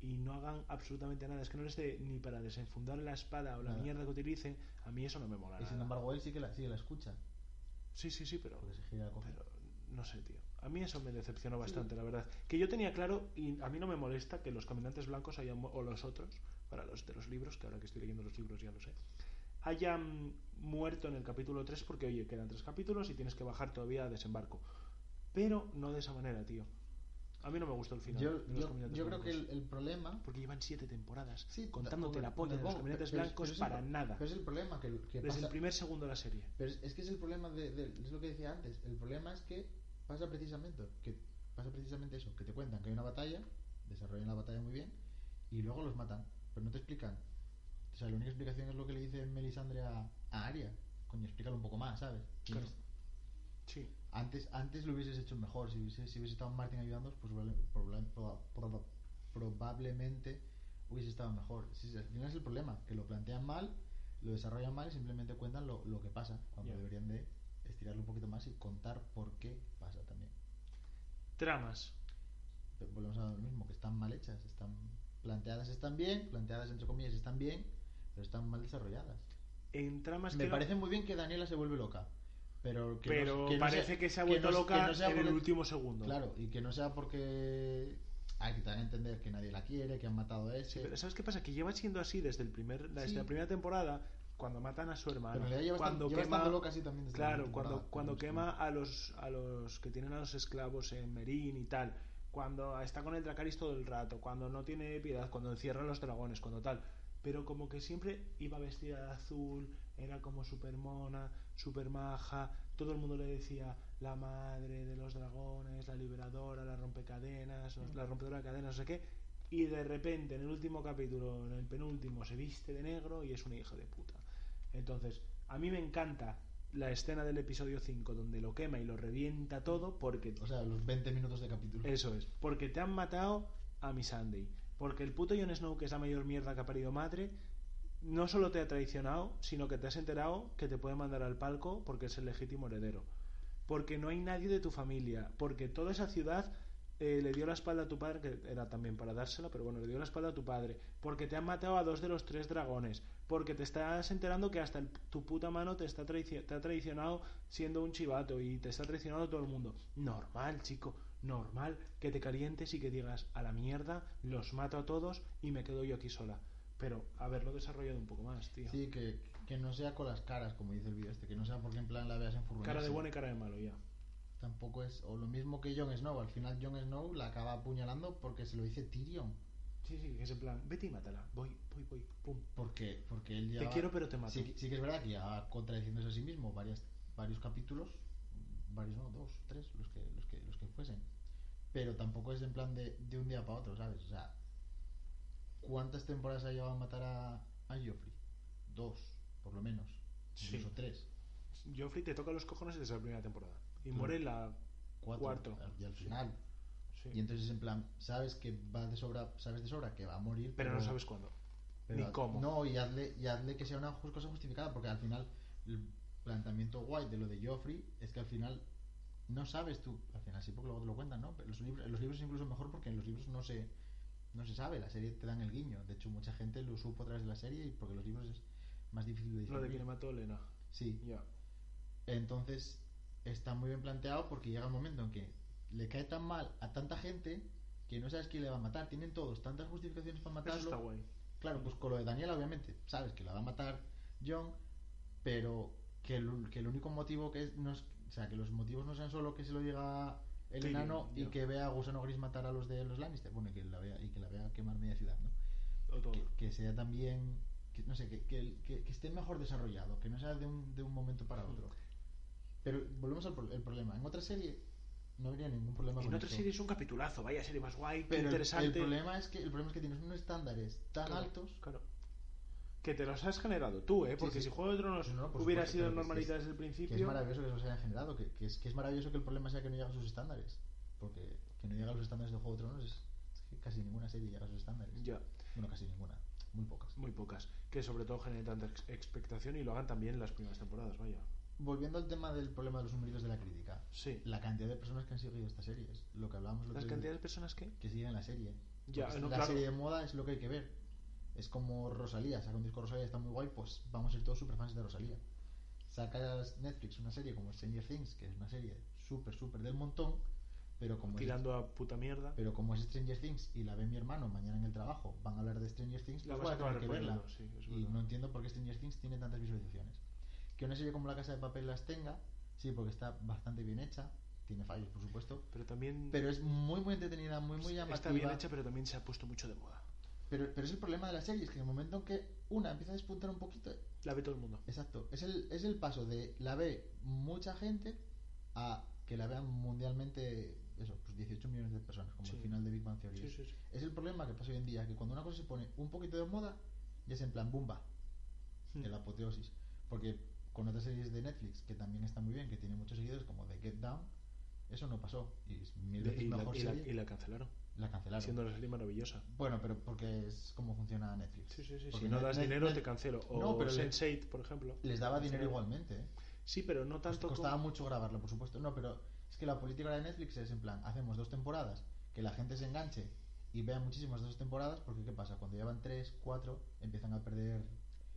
y no hagan absolutamente nada, es que no les dé ni para desenfundar la espada o la Nada. mierda que utilicen, a mí eso no me mola. y sin embargo él sí que la, sí que la escucha, Sí, sí, sí, pero, pero no sé, tío. A mí eso me decepcionó bastante, la verdad. Que yo tenía claro, y a mí no me molesta que los caminantes blancos hayan, o los otros, para los de los libros, que ahora que estoy leyendo los libros ya lo sé, hayan muerto en el capítulo 3 porque, oye, quedan tres capítulos y tienes que bajar todavía a desembarco. Pero no de esa manera, tío. A mí no me gustó el final. Yo, de los yo, yo creo que el, el problema Porque llevan siete temporadas Sí, contándote con- la polla de los caminantes blancos pero para el, nada. Pero es el problema que, que Desde pasa, el primer segundo de la serie. Pero es, es que es el problema de, de- es lo que decía antes. El problema es que pasa precisamente que pasa precisamente eso, que te cuentan que hay una batalla, desarrollan la batalla muy bien y luego los matan, pero no te explican. O sea, la única explicación es lo que le dice Melisandre a, a Arya. Coño, explícalo un poco más, ¿sabes? Claro. Sí. Antes, antes lo hubieses hecho mejor. Si hubiese, si hubiese estado Martin ayudándonos, pues probable- proba- proba- probablemente hubiese estado mejor. Si, al final es el problema, que lo plantean mal, lo desarrollan mal y simplemente cuentan lo, lo que pasa, cuando deberían de estirarlo un poquito más y contar por qué pasa también. Tramas. Pero volvemos a lo mismo, que están mal hechas, están planteadas están bien, planteadas entre comillas están bien, pero están mal desarrolladas. En tramas Me que- parece muy bien que Daniela se vuelve loca, pero que no- pero que no parece sea- que se ha que vuelto no- loca que no en el último segundo. Claro, y que no sea porque hay que también entender que nadie la quiere, que han matado a ese. Pero ¿sabes qué pasa? Que lleva siendo así desde el primer desde Sí. la primera temporada cuando matan a su hermano. Cuando quema, loca así también desde la Claro, primera cuando, cuando quema a los, a los que tienen a los esclavos en Merín y tal. Cuando está con el Dracarys todo el rato. Cuando no tiene piedad. Cuando encierra los dragones. Cuando tal. Pero como que siempre iba vestida de azul. Era como super mona, super maja. Todo el mundo le decía la madre de los dragones, la liberadora, la rompecadenas, la rompedora de cadenas, no sé qué. Y de repente en el último capítulo, en el penúltimo, se viste de negro y es una hija de puta. Entonces, a mí me encanta la escena del episodio 5 donde lo quema y lo revienta todo porque O sea, los 20 minutos de capítulo. eso es, porque te han matado a mi Sunday, porque el puto Jon Snow que es la mayor mierda que ha parido madre no solo te ha traicionado, sino que te has enterado que te puede mandar al palco porque es el legítimo heredero. Porque no hay nadie de tu familia, porque toda esa ciudad eh, le dio la espalda a tu padre, que era también para dársela, pero bueno, le dio la espalda a tu padre, porque te han matado a dos de los tres dragones, porque te estás enterando que hasta el- tu puta mano te, está te ha traicionado siendo un chivato y te está traicionando todo el mundo. Normal, chico, normal que te calientes y que digas a la mierda, los mato a todos y me quedo yo aquí sola. Pero haberlo desarrollado un poco más, tío. Sí, que, que no sea con las caras, como dice el vídeo este, que no sea porque en plan la veas en cara de bueno y cara de malo, ya. Tampoco es, o lo mismo que Jon Snow, al final Jon Snow la acaba apuñalando porque se lo dice Tyrion. Sí, sí, que es en plan, vete y mátala, voy, voy, voy, pum. Porque, porque él ya. Te quiero, pero te mato. Sí, sí que es verdad que ya contradiciéndose a sí mismo varias, varios capítulos, varios no, dos, tres, los que, los que, los que fuesen. Pero tampoco es en plan de, de un día para otro, ¿sabes? O sea, ¿cuántas temporadas ha llevado a matar a, a Joffrey? Dos, por lo menos. Sí. Incluso tres. Joffrey te toca los cojones desde la primera temporada. Y muere en la Cuatro. Cuarto. Y al final. Sí. Y entonces en plan, sabes que va de sobra, sabes de sobra que va a morir, Pero no sabes cuándo. pero ni cómo. No, y hazle, y hazle que sea una cosa justificada, porque al final el planteamiento guay de lo de Joffrey es que al final no sabes tú, al final sí porque luego te lo cuentan, ¿no? Pero los libros, los libros incluso mejor porque en los libros no se, no se sabe, la serie te dan el guiño. De hecho, mucha gente lo supo a través de la serie y porque los libros es más difícil de Lo de distinguir. que le mató Lena. Sí, Ya. entonces está muy bien planteado porque llega un momento en que le cae tan mal a tanta gente que no sabes quién le va a matar. Tienen todos tantas justificaciones para Eso matarlo. está guay. Claro, pues con lo de Daniela, obviamente, sabes que la va a matar John, pero que el, que el único motivo que es, no es- o sea, que los motivos no sean solo que se lo diga el enano y que vea a Gusano Gris matar a los de los Lannister, bueno, y que la vea, y que la vea quemar media ciudad, ¿no? Que, que sea también, que, no sé, que, que, que- que esté mejor desarrollado, que no sea de un, de un momento para otro. Pero volvemos al pro- el problema. En otra serie no habría ningún problema En con otra esto. serie es un capitulazo, vaya serie más guay, pero el- interesante. el problema es que el problema es que tienes unos estándares tan Claro, altos Claro. Que te los has generado tú, ¿eh? Porque sí. si Juego de Tronos No, por hubiera supuesto, sido que- que es- desde el que principio. es maravilloso que eso se haya generado, que, que es, que es maravilloso que el problema sea que no llega a sus estándares. Porque que no llega a los estándares de Juego de Tronos es, que casi ninguna serie llega a sus estándares. Ya, Bueno, casi ninguna, muy pocas. muy pocas. Que sobre todo generen tanta ex- expectación y lo hagan también en las primeras temporadas, vaya. Volviendo al tema del problema de los numeritos de la crítica, Sí. la cantidad de personas que han seguido esta serie, es lo que hablábamos el ¿Las día, cantidades de personas que? que siguen la serie. Ya, Porque no, la claro. serie de moda es lo que hay que ver. Es como Rosalía, saca un disco Rosalía, está muy guay, pues vamos a ser todos super fans de Rosalía. Sacas Netflix una serie como Stranger Things, que es una serie súper, súper del montón, pero como, es, Tirando a puta mierda. pero como es Stranger Things y la ve mi hermano mañana en el trabajo, van a hablar de Stranger Things, La pues vas a tener que verla. sí, es y no entiendo por qué Stranger Things tiene tantas visualizaciones. Que una serie como La Casa de Papel las tenga, sí, porque está bastante bien hecha, tiene fallos, por supuesto, Pero también pero es muy, muy entretenida, muy, muy llamativa. está bien hecha, pero también se ha puesto mucho de moda. Pero, pero es el problema de la serie, es que en el momento en que una empieza a despuntar un poquito, La ve todo el mundo. exacto, es el, es el paso de la ve mucha gente a que la vean mundialmente, eso, pues 18 millones de personas, como Sí. el final de Big Bang Theory. Sí, sí, sí. Es el problema que pasa hoy en día, que cuando una cosa se pone un poquito de moda, ya es en plan bomba, Hmm. el apoteosis. Porque con otras series de Netflix, que también están muy bien, que tienen muchos seguidores, como The Get Down, eso no pasó. Y es mil veces y, la, mejor y la- serie. y la cancelaron. La cancelaron. Siendo la serie maravillosa. Bueno, pero porque es como funciona Netflix. Sí, sí, sí. Porque Si no das dinero, te cancelo. O No, pero le- Sense8, por ejemplo. Les daba dinero igualmente, ¿eh? Sí, pero no tanto costaba como... mucho grabarlo, por supuesto. No, pero es que la política de Netflix es en plan, hacemos dos temporadas, que la gente se enganche y vea muchísimas esas temporadas, porque ¿qué pasa? Cuando llevan tres, cuatro, empiezan a perder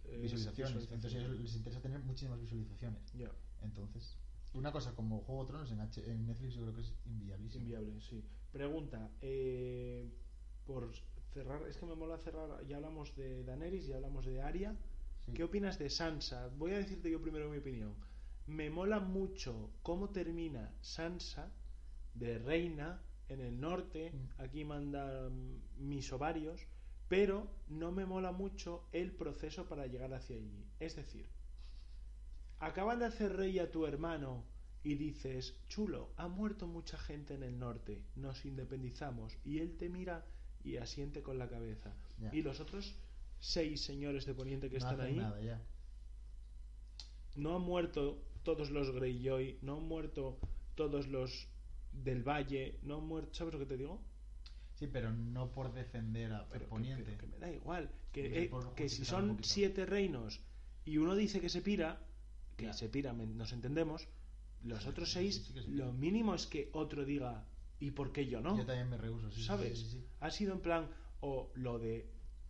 visualizaciones. visualizaciones. Entonces les interesa tener muchísimas visualizaciones. Ya. Entonces, una cosa como Juego de Tronos en, H- en Netflix yo creo que es inviablísimo. Inviable, sí. Pregunta, eh, por cerrar, es que me mola cerrar, ya hablamos de Daenerys, ya hablamos de Arya. Sí. ¿Qué opinas de Sansa? Voy a decirte yo primero mi opinión. Me mola mucho cómo termina Sansa de reina en el norte, Mm. aquí manda mis ovarios, pero no me mola mucho el proceso para llegar hacia allí. Es decir, acaban de hacer rey a tu hermano y dices, chulo, ha muerto mucha gente en el norte, nos independizamos, y él te mira y asiente con la cabeza. Ya. Y los otros seis señores de Poniente que no están ahí, nada ya. no han muerto todos los Greyjoy, no han muerto todos los del Valle, no han muerto, ¿sabes lo que te digo? Sí, pero no por defender a Pero que, Poniente. pero que me da igual, que, eh, que si son siete reinos y uno dice que se pira, que Ya. se pira, nos entendemos, los otros seis, sí, sí lo mínimo es que otro diga, ¿y por qué yo no? Yo también me rehuso, ¿Sabes? Ha sido en plan, o lo de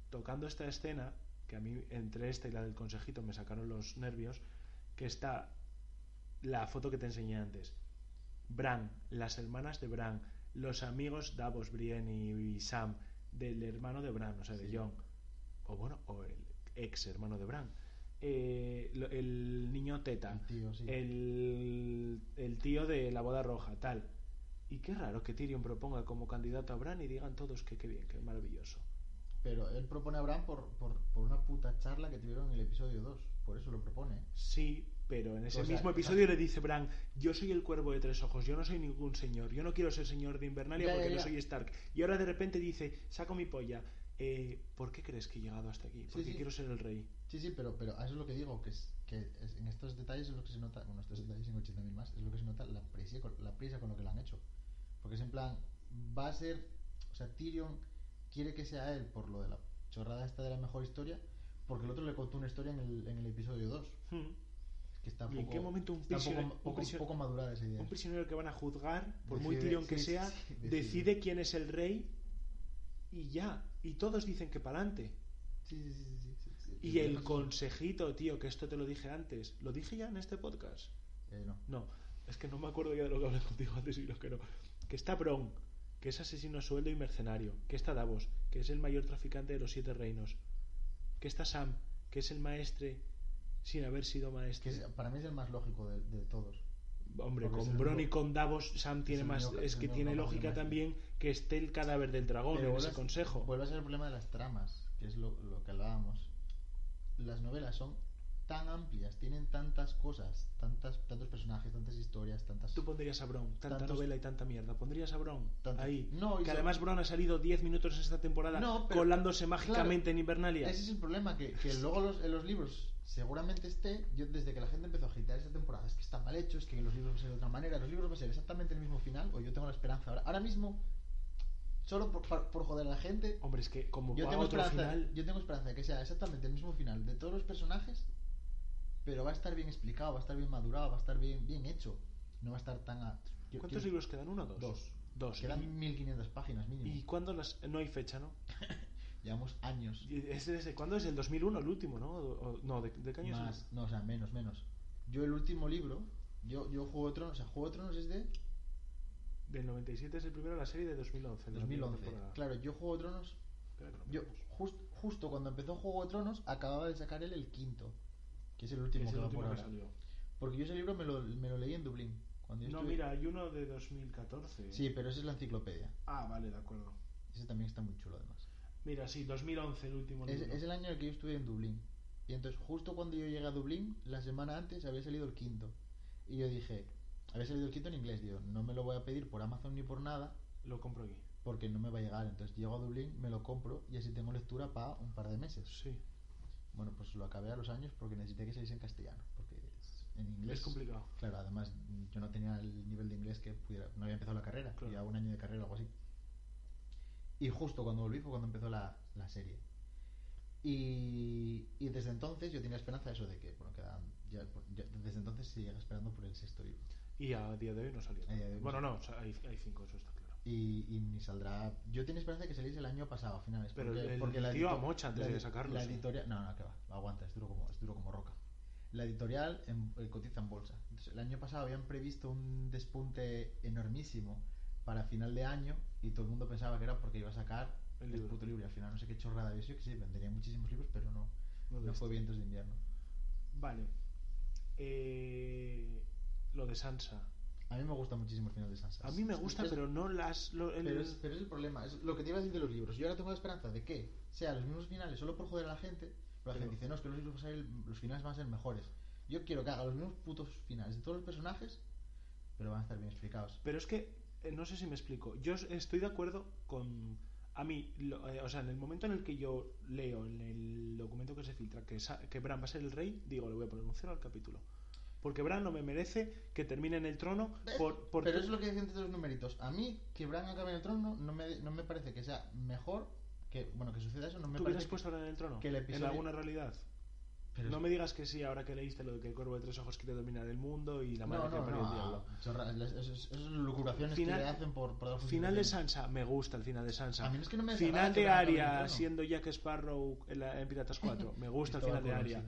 tocando esta escena, que a mí entre esta y la del consejito me sacaron los nervios, que está la foto que te enseñé antes. Bran, las hermanas de Bran, los amigos Davos, Brienne y, y Sam, del hermano de Bran, o sea, de. Jon, o bueno, o el ex hermano de Bran. Eh, el niño Teta, El tío, sí. el, el tío de la boda roja, tal. Y qué raro que Tyrion proponga como candidato a Bran y digan todos que qué bien, que maravilloso. Pero él propone a Bran por, por, por una puta charla que tuvieron en el episodio 2. Por eso lo propone. Sí, pero en ese O sea, mismo episodio le dice Bran, yo soy el cuervo de tres ojos, yo no soy ningún señor, yo no quiero ser señor de Invernalia Ya, porque ya, no soy Stark. Y ahora de repente dice, saco mi polla, eh, ¿por qué crees que he llegado hasta aquí? Porque sí. quiero ser el rey. Sí, sí, pero, pero eso es lo que digo, que, es, que es- en estos detalles es lo que se nota, bueno, estos detalles en 80.000 más, es lo que se nota la prisa, con, la prisa con lo que lo han hecho. Porque es en plan, va a ser, o sea, Tyrion quiere que sea él por lo de la chorrada esta de la mejor historia, porque el otro le contó una historia en el, en el episodio 2. Hmm. Que está ¿Y en qué momento un prisionero- poco, un poco, prisionero- poco madurada esa idea? Un prisionero que van a juzgar, por muy Tyrion que sí, sea, sí, decide. decide. quién es el rey y ya. Y todos dicen que para adelante. Sí, sí, sí, sí, sí, sí. Y el consejito, tío, que esto te lo dije antes. ¿Lo dije ya en este podcast? Eh, no. No, es que no me acuerdo ya de lo que hablé contigo antes y lo que no. Que está Bron, que es asesino a sueldo y mercenario. Que está Davos, que es el mayor traficante de los siete reinos. Que está Sam, que es el maestre sin haber sido es- para mí es el más lógico de, de todos. Hombre, porque con Bron y con Davos, Sam tiene más. Es que tiene lógica también que esté el cadáver del dragón Pero en ese consejo. Vuelve a ser el problema de las tramas, que es lo, lo que hablábamos. Las novelas son tan amplias, tienen tantas cosas, tantas, tantos personajes, tantas historias, tantas... Tú pondrías a Bron, tanta Tantos- novela y tanta mierda. ¿Pondrías a Bron ahí? No, y que además Bron ha salido 10 minutos esta temporada No, pero- colándose mágicamente claro, en Invernalia. Ese es el problema, que, que luego los, en los libros seguramente esté, yo desde que la gente empezó a agitar esta temporada, es que está mal hecho, es que los libros van a ser de otra manera, los libros van a ser exactamente el mismo final, o yo tengo la esperanza ahora. Ahora mismo, solo por, por- por joder a la gente, Hombre, es que como yo tengo, otro final. yo tengo esperanza de que sea exactamente el mismo final de todos los personajes, pero va a estar bien explicado, va a estar bien madurado, va a estar bien, bien hecho. No va a estar tan... A... yo ¿Cuántos quiero- libros quedan? ¿Uno o dos? Dos. Dos. Quedan 1500 páginas ¿Y, mínimo. y cuándo las.? No hay fecha, ¿no? (laughs) Llevamos años. Y ¿Es desde cuándo es? ¿El 2001 el último, no? O- no, ¿de, de qué año es Más, no, o sea, menos, menos. Yo el último libro, yo, yo Juego de Tronos, o sea, Juego de Tronos es de Del 97 es el primero, la serie de 2011. la primera 2011. temporada. Claro, yo Juego de Tronos, lo yo just- justo cuando empezó Juego de Tronos, acababa de sacar él el quinto, que es el Es último el que último que salió. Porque yo ese libro me lo, me lo leí en Dublín. Cuando yo No, estuve- mira, hay uno de 2014. Sí, pero esa es la enciclopedia. Ah, vale, de acuerdo. Ese también está muy chulo además. Mira, sí, 2011 el último Es, libro. es el año en el que yo estuve en Dublín. Y entonces, justo cuando yo llegué a Dublín, la semana antes había salido el quinto. Y yo dije, había salido el quinto en inglés. Digo, no me lo voy a pedir por Amazon ni por nada, Lo compro aquí. porque no me va a llegar. Entonces, llego a Dublín, me lo compro y así tengo lectura para un par de meses. Sí. Bueno, pues lo acabé a los años porque necesité que saliese en castellano. Porque en inglés. Es complicado. Claro, además yo no tenía el nivel de inglés que pudiera. No había empezado la carrera, Claro. ya un año de carrera o algo así. Y justo cuando volví fue cuando empezó la, la serie. Y, y desde entonces yo tenía esperanza de eso, de que, bueno, quedan, ya, ya- desde entonces se llega esperando por el sexto libro. Y a día de hoy no salió. Hoy bueno, no, o sea, hay, hay cinco, eso está claro. Y, y ni saldrá. Yo tenía esperanza de que saliese el año pasado, a finales. Pero porque, el porque la edito- amocha antes la de sacarlo, La editorial. No, no, que va. Aguanta, es duro como, es duro como roca. La editorial en- eh, cotiza en bolsa. Entonces, el año pasado habían previsto un despunte enormísimo para final de año y todo el mundo pensaba que era porque iba a sacar El el, puto libro. Y al final no sé qué chorrada había sido, que sí, vendería muchísimos libros, pero no, No no, fue vientos de invierno. Vale. Eh, lo de Sansa. A mí me gusta muchísimo el final de Sansa. A mí me gusta, es- pero no las. lo- el- Pero es, pero es el problema, es lo que te iba a decir de los libros. Yo ahora tengo la esperanza de que sean los mismos finales solo por joder a la gente. Pero la Pero- gente dice, no, es que los, libros van a ser- los finales van a ser mejores. Yo quiero que haga los mismos putos finales de todos los personajes, pero van a estar bien explicados. Pero es que, eh, no sé si me explico. Yo estoy de acuerdo con. A mí, lo- eh, o sea, en el momento en el que yo leo en el documento que se filtra que, Sa- que Bran va a ser el rey, digo, le voy a poner un cero al capítulo. Porque Bran no me merece que termine en el trono por. por Pero es lo que dicen de los numeritos. A mí, que Bran acabe en el trono, no me, no me parece que sea mejor que, bueno, que suceda eso. No me ¿Tú parece hubieras que- puesto ahora en el trono? que el ¿En episodio- alguna realidad? pero no es- me digas que sí, ahora que leíste lo de que el cuervo de tres ojos quiere dominar el mundo y la madre No, que no, el no, diablo. esas lucuraciones Final- que le hacen por, por Final de. Sansa, me gusta el final de Sansa. A mí no es que no me Final que de en Arya siendo Jack Sparrow en, la- en Piratas 4, me gusta el final de Arya. sí.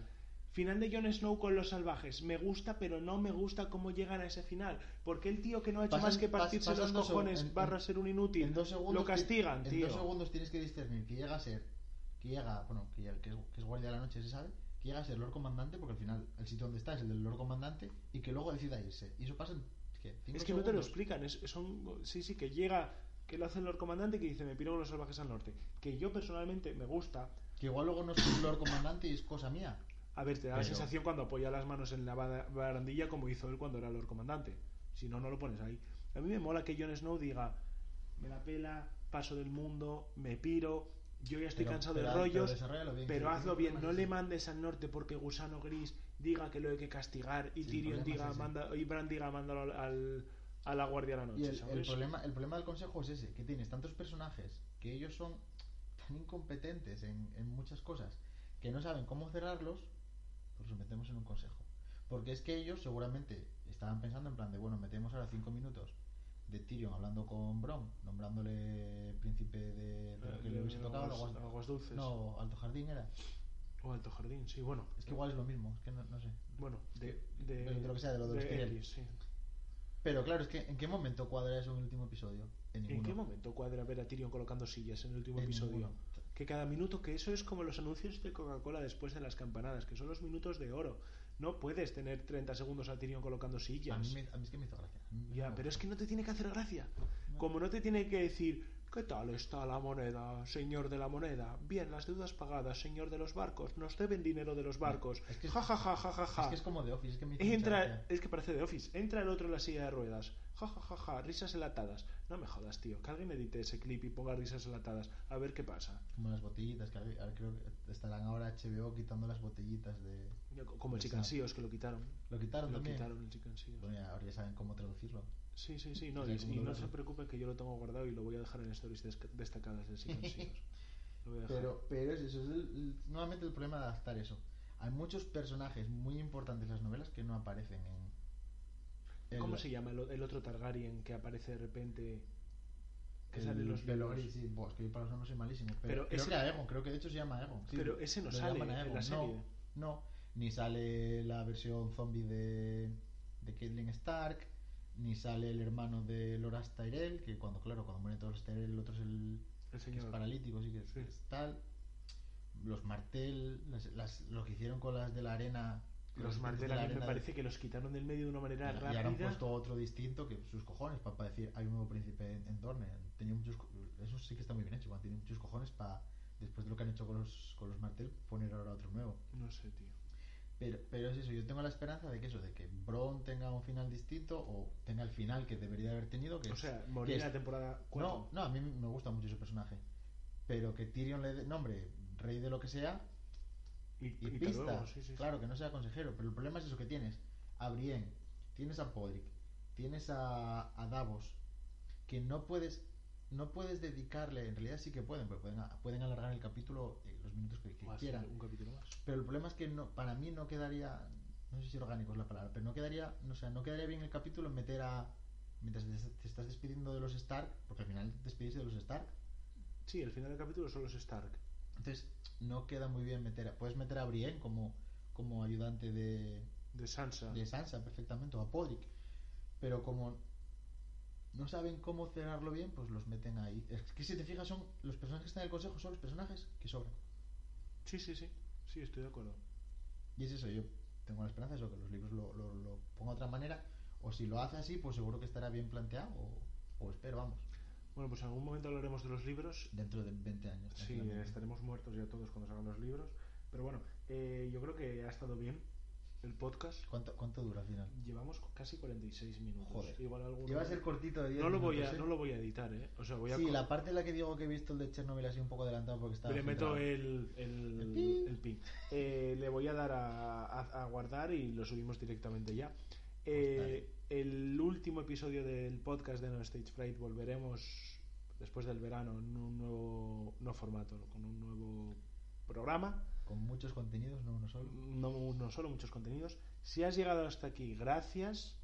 Final de Jon Snow con los salvajes, me gusta, pero no me gusta cómo llegan a ese final. Porque el tío que no ha hecho Pasan- más que pas- partirse los pasan dos cojones en- barra en- ser un inútil, En dos segundos lo ti- castigan, en tío. dos segundos tienes que discernir que llega a ser, que llega, bueno, que, que es, que es guardia de la noche, se sabe, que llega a ser Lord Comandante, porque al final el sitio donde está es el del Lord Comandante, y que luego decida irse. Y eso pasa en, ¿qué? ¿Cinco Es que no te lo segundos? explican, es, son, sí, sí, que llega, que lo hace el Lord Comandante que dice, me piro con los salvajes al norte. Que yo personalmente me gusta, Que igual luego no es un Lord Comandante y es cosa mía. A ver, te da la Pero- sensación cuando apoya las manos en la ba- barandilla como hizo él cuando era Lord Comandante. Si no, no lo pones ahí. A mí me mola que Jon Snow diga, me la pela, paso del mundo, me piro, yo ya estoy Pero- cansado pero- de pero rollos, desarrollalo bien, pero el hazlo bien, no le mandes al norte porque Gusano Gris diga que lo hay que castigar y Sí, el Tyrion diga, es manda, y Bran diga, mándalo al, a la guardia a la noche, Y el, el ¿sabes? problema, el problema del consejo es ese, que tienes tantos personajes que ellos son tan incompetentes en, en muchas cosas que no saben cómo cerrarlos, los metemos en un consejo. Porque es que ellos seguramente estaban pensando en plan de, bueno, metemos ahora cinco minutos de Tyrion hablando con Bron, nombrándole príncipe de, de lo que Eh, le hubiese de tocado, aguas- dulces. no, Alto Jardín era. O Alto Jardín, sí, bueno. Es que igual es lo mismo, es que no, no sé. Bueno, de, de, De lo que sea, de lo de los sí. Pero claro, es que ¿en qué momento cuadra eso en el último episodio? En ¿En ninguno. qué momento cuadra ver a Tyrion colocando sillas en el último En episodio? ninguno. Que cada minuto, que eso es como los anuncios de Coca-Cola después de las campanadas, que son los minutos de oro. No puedes tener 30 segundos a Tyrion colocando sillas. A mí, me- a mí es que me hizo gracia. Me Ya, hizo pero es que no te tiene que hacer gracia. No. Como no te tiene que decir, ¿qué tal está la moneda, señor de la moneda? Bien, las deudas pagadas, señor de los barcos. Nos deben dinero de los barcos. Es que es- ja, ja, ja, ja, ja, ja. Es que es como de Office, es que me Entra, es que parece de Office. Entra el otro en la silla de ruedas. Ja, ja, ja, ja, risas enlatadas. No me jodas, tío. Que alguien edite ese clip y ponga risas enlatadas. A ver qué pasa. Como las botellitas, que ahora creo que estarán ahora HBO quitando las botellitas de... Como el Chicansíos, que lo quitaron. Lo quitaron Lo también. quitaron el Chicansíos. Bueno, ahora ya saben cómo traducirlo. Sí, sí, sí. No, y, y no se preocupen que yo lo tengo guardado y lo voy a dejar en stories des- destacadas del (laughs) dejar. Pero, pero es eso, es el- el- nuevamente el problema de adaptar eso. Hay muchos personajes muy importantes en las novelas que no aparecen en... en ¿Cómo se llama el, el otro Targaryen que aparece de repente? Que el sale en los libros? sí, buah, es que yo para los nombres soy malísimo. Pero, Pero creo ese- que Aegon, creo que de hecho se llama Aegon. sí, Pero ese no sale en la No, serie. No, ni sale la versión zombie de, de Catelyn Stark, ni sale el hermano de Loras Tyrell, que cuando, claro, cuando mueren todos los Tyrell, el otro es el El que es señor. paralítico, sí que es, Sí. es tal. Los Martel, las, las- lo que hicieron con las de la arena. Los Martel a mí me parece que los quitaron del medio de una manera y, y ahora han rápida. puesto otro distinto que sus cojones para decir hay un nuevo príncipe en, en Dorne tenía muchos eso sí que está muy bien hecho tiene muchos cojones para después de lo que han hecho con los con los Martel poner ahora otro nuevo No sé, tío. Pero pero es eso yo tengo la esperanza de que eso de que Bron tenga un final distinto o tenga el final que debería haber tenido que O es- sea, morir la temporada 4. no no a mí me gusta mucho ese personaje pero que Tyrion le dé nombre rey de lo que sea y, y y pista. luego, sí, sí, sí. claro, que no sea consejero. Pero el problema es eso que tienes a Brienne, tienes a Podrick, tienes a, a Davos, que no puedes no puedes dedicarle, en realidad sí que pueden, porque pueden, pueden alargar el capítulo los minutos que, que Más, quieran. Un capítulo más. Pero el problema es que no, para mí no quedaría, no sé si orgánico es la palabra, pero no quedaría, no, o sea, no quedaría bien el capítulo meter a, mientras te, te estás despidiendo de los Stark, porque al final te despedís de los Stark, Sí, el final del capítulo son los Stark. entonces no queda muy bien meter, a- puedes meter a Brienne como, como ayudante de, De Sansa. de Sansa perfectamente, o a Podrick, pero como no saben cómo cerrarlo bien, pues los meten ahí. Es que si te fijas, son los personajes que están en el consejo son los personajes que sobran. Sí, sí, sí. Sí, estoy de acuerdo. Y es eso, yo tengo la esperanza de eso, que los libros lo, lo, lo ponga de otra manera, o si lo hace así, pues seguro que estará bien planteado, o, o espero, vamos, Bueno, pues en algún momento hablaremos de los libros. dentro de 20 años. Sí, estaremos muertos ya todos cuando salgan los libros. Pero bueno, eh, yo creo que ha estado bien el podcast. ¿Cuánto, ¿Cuánto dura al final? Llevamos casi 46 minutos. Joder. Igual alguno... Iba a ser cortito de 10 no lo, voy a, minutos, ¿eh? no lo voy a editar, ¿eh? O sea, voy a... Sí, la parte en la que digo que he visto el de Chernobyl así un poco adelantado porque estaba... Le meto el, el, El pi. el pi. Eh, le voy a dar a, a- a guardar y lo subimos directamente ya. Pues Eh, el último episodio del podcast de No Stage Fright volveremos después del verano en un nuevo no formato, con un nuevo programa. Con muchos contenidos, no uno solo. No uno solo, muchos contenidos. Si has llegado hasta aquí, gracias.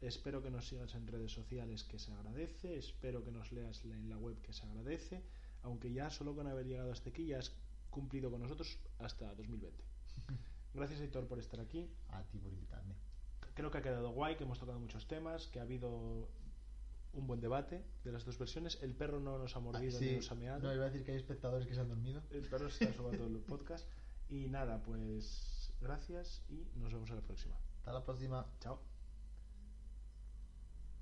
Espero que nos sigas en redes sociales, que se agradece. Espero que nos leas en la web, que se agradece. Aunque ya solo con haber llegado hasta aquí ya has cumplido con nosotros hasta 2020. (laughs) Gracias, Héctor, por estar aquí. A ti por invitarme. Creo que ha quedado guay, que hemos tocado muchos temas, que ha habido un buen debate de las dos versiones. El perro no nos ha mordido Ah, sí, ni nos ha meado. no, iba a decir que hay espectadores que se han dormido. El perro se ha subido todo el podcast. Y nada, pues gracias y nos vemos en la próxima. Hasta la próxima. Chao.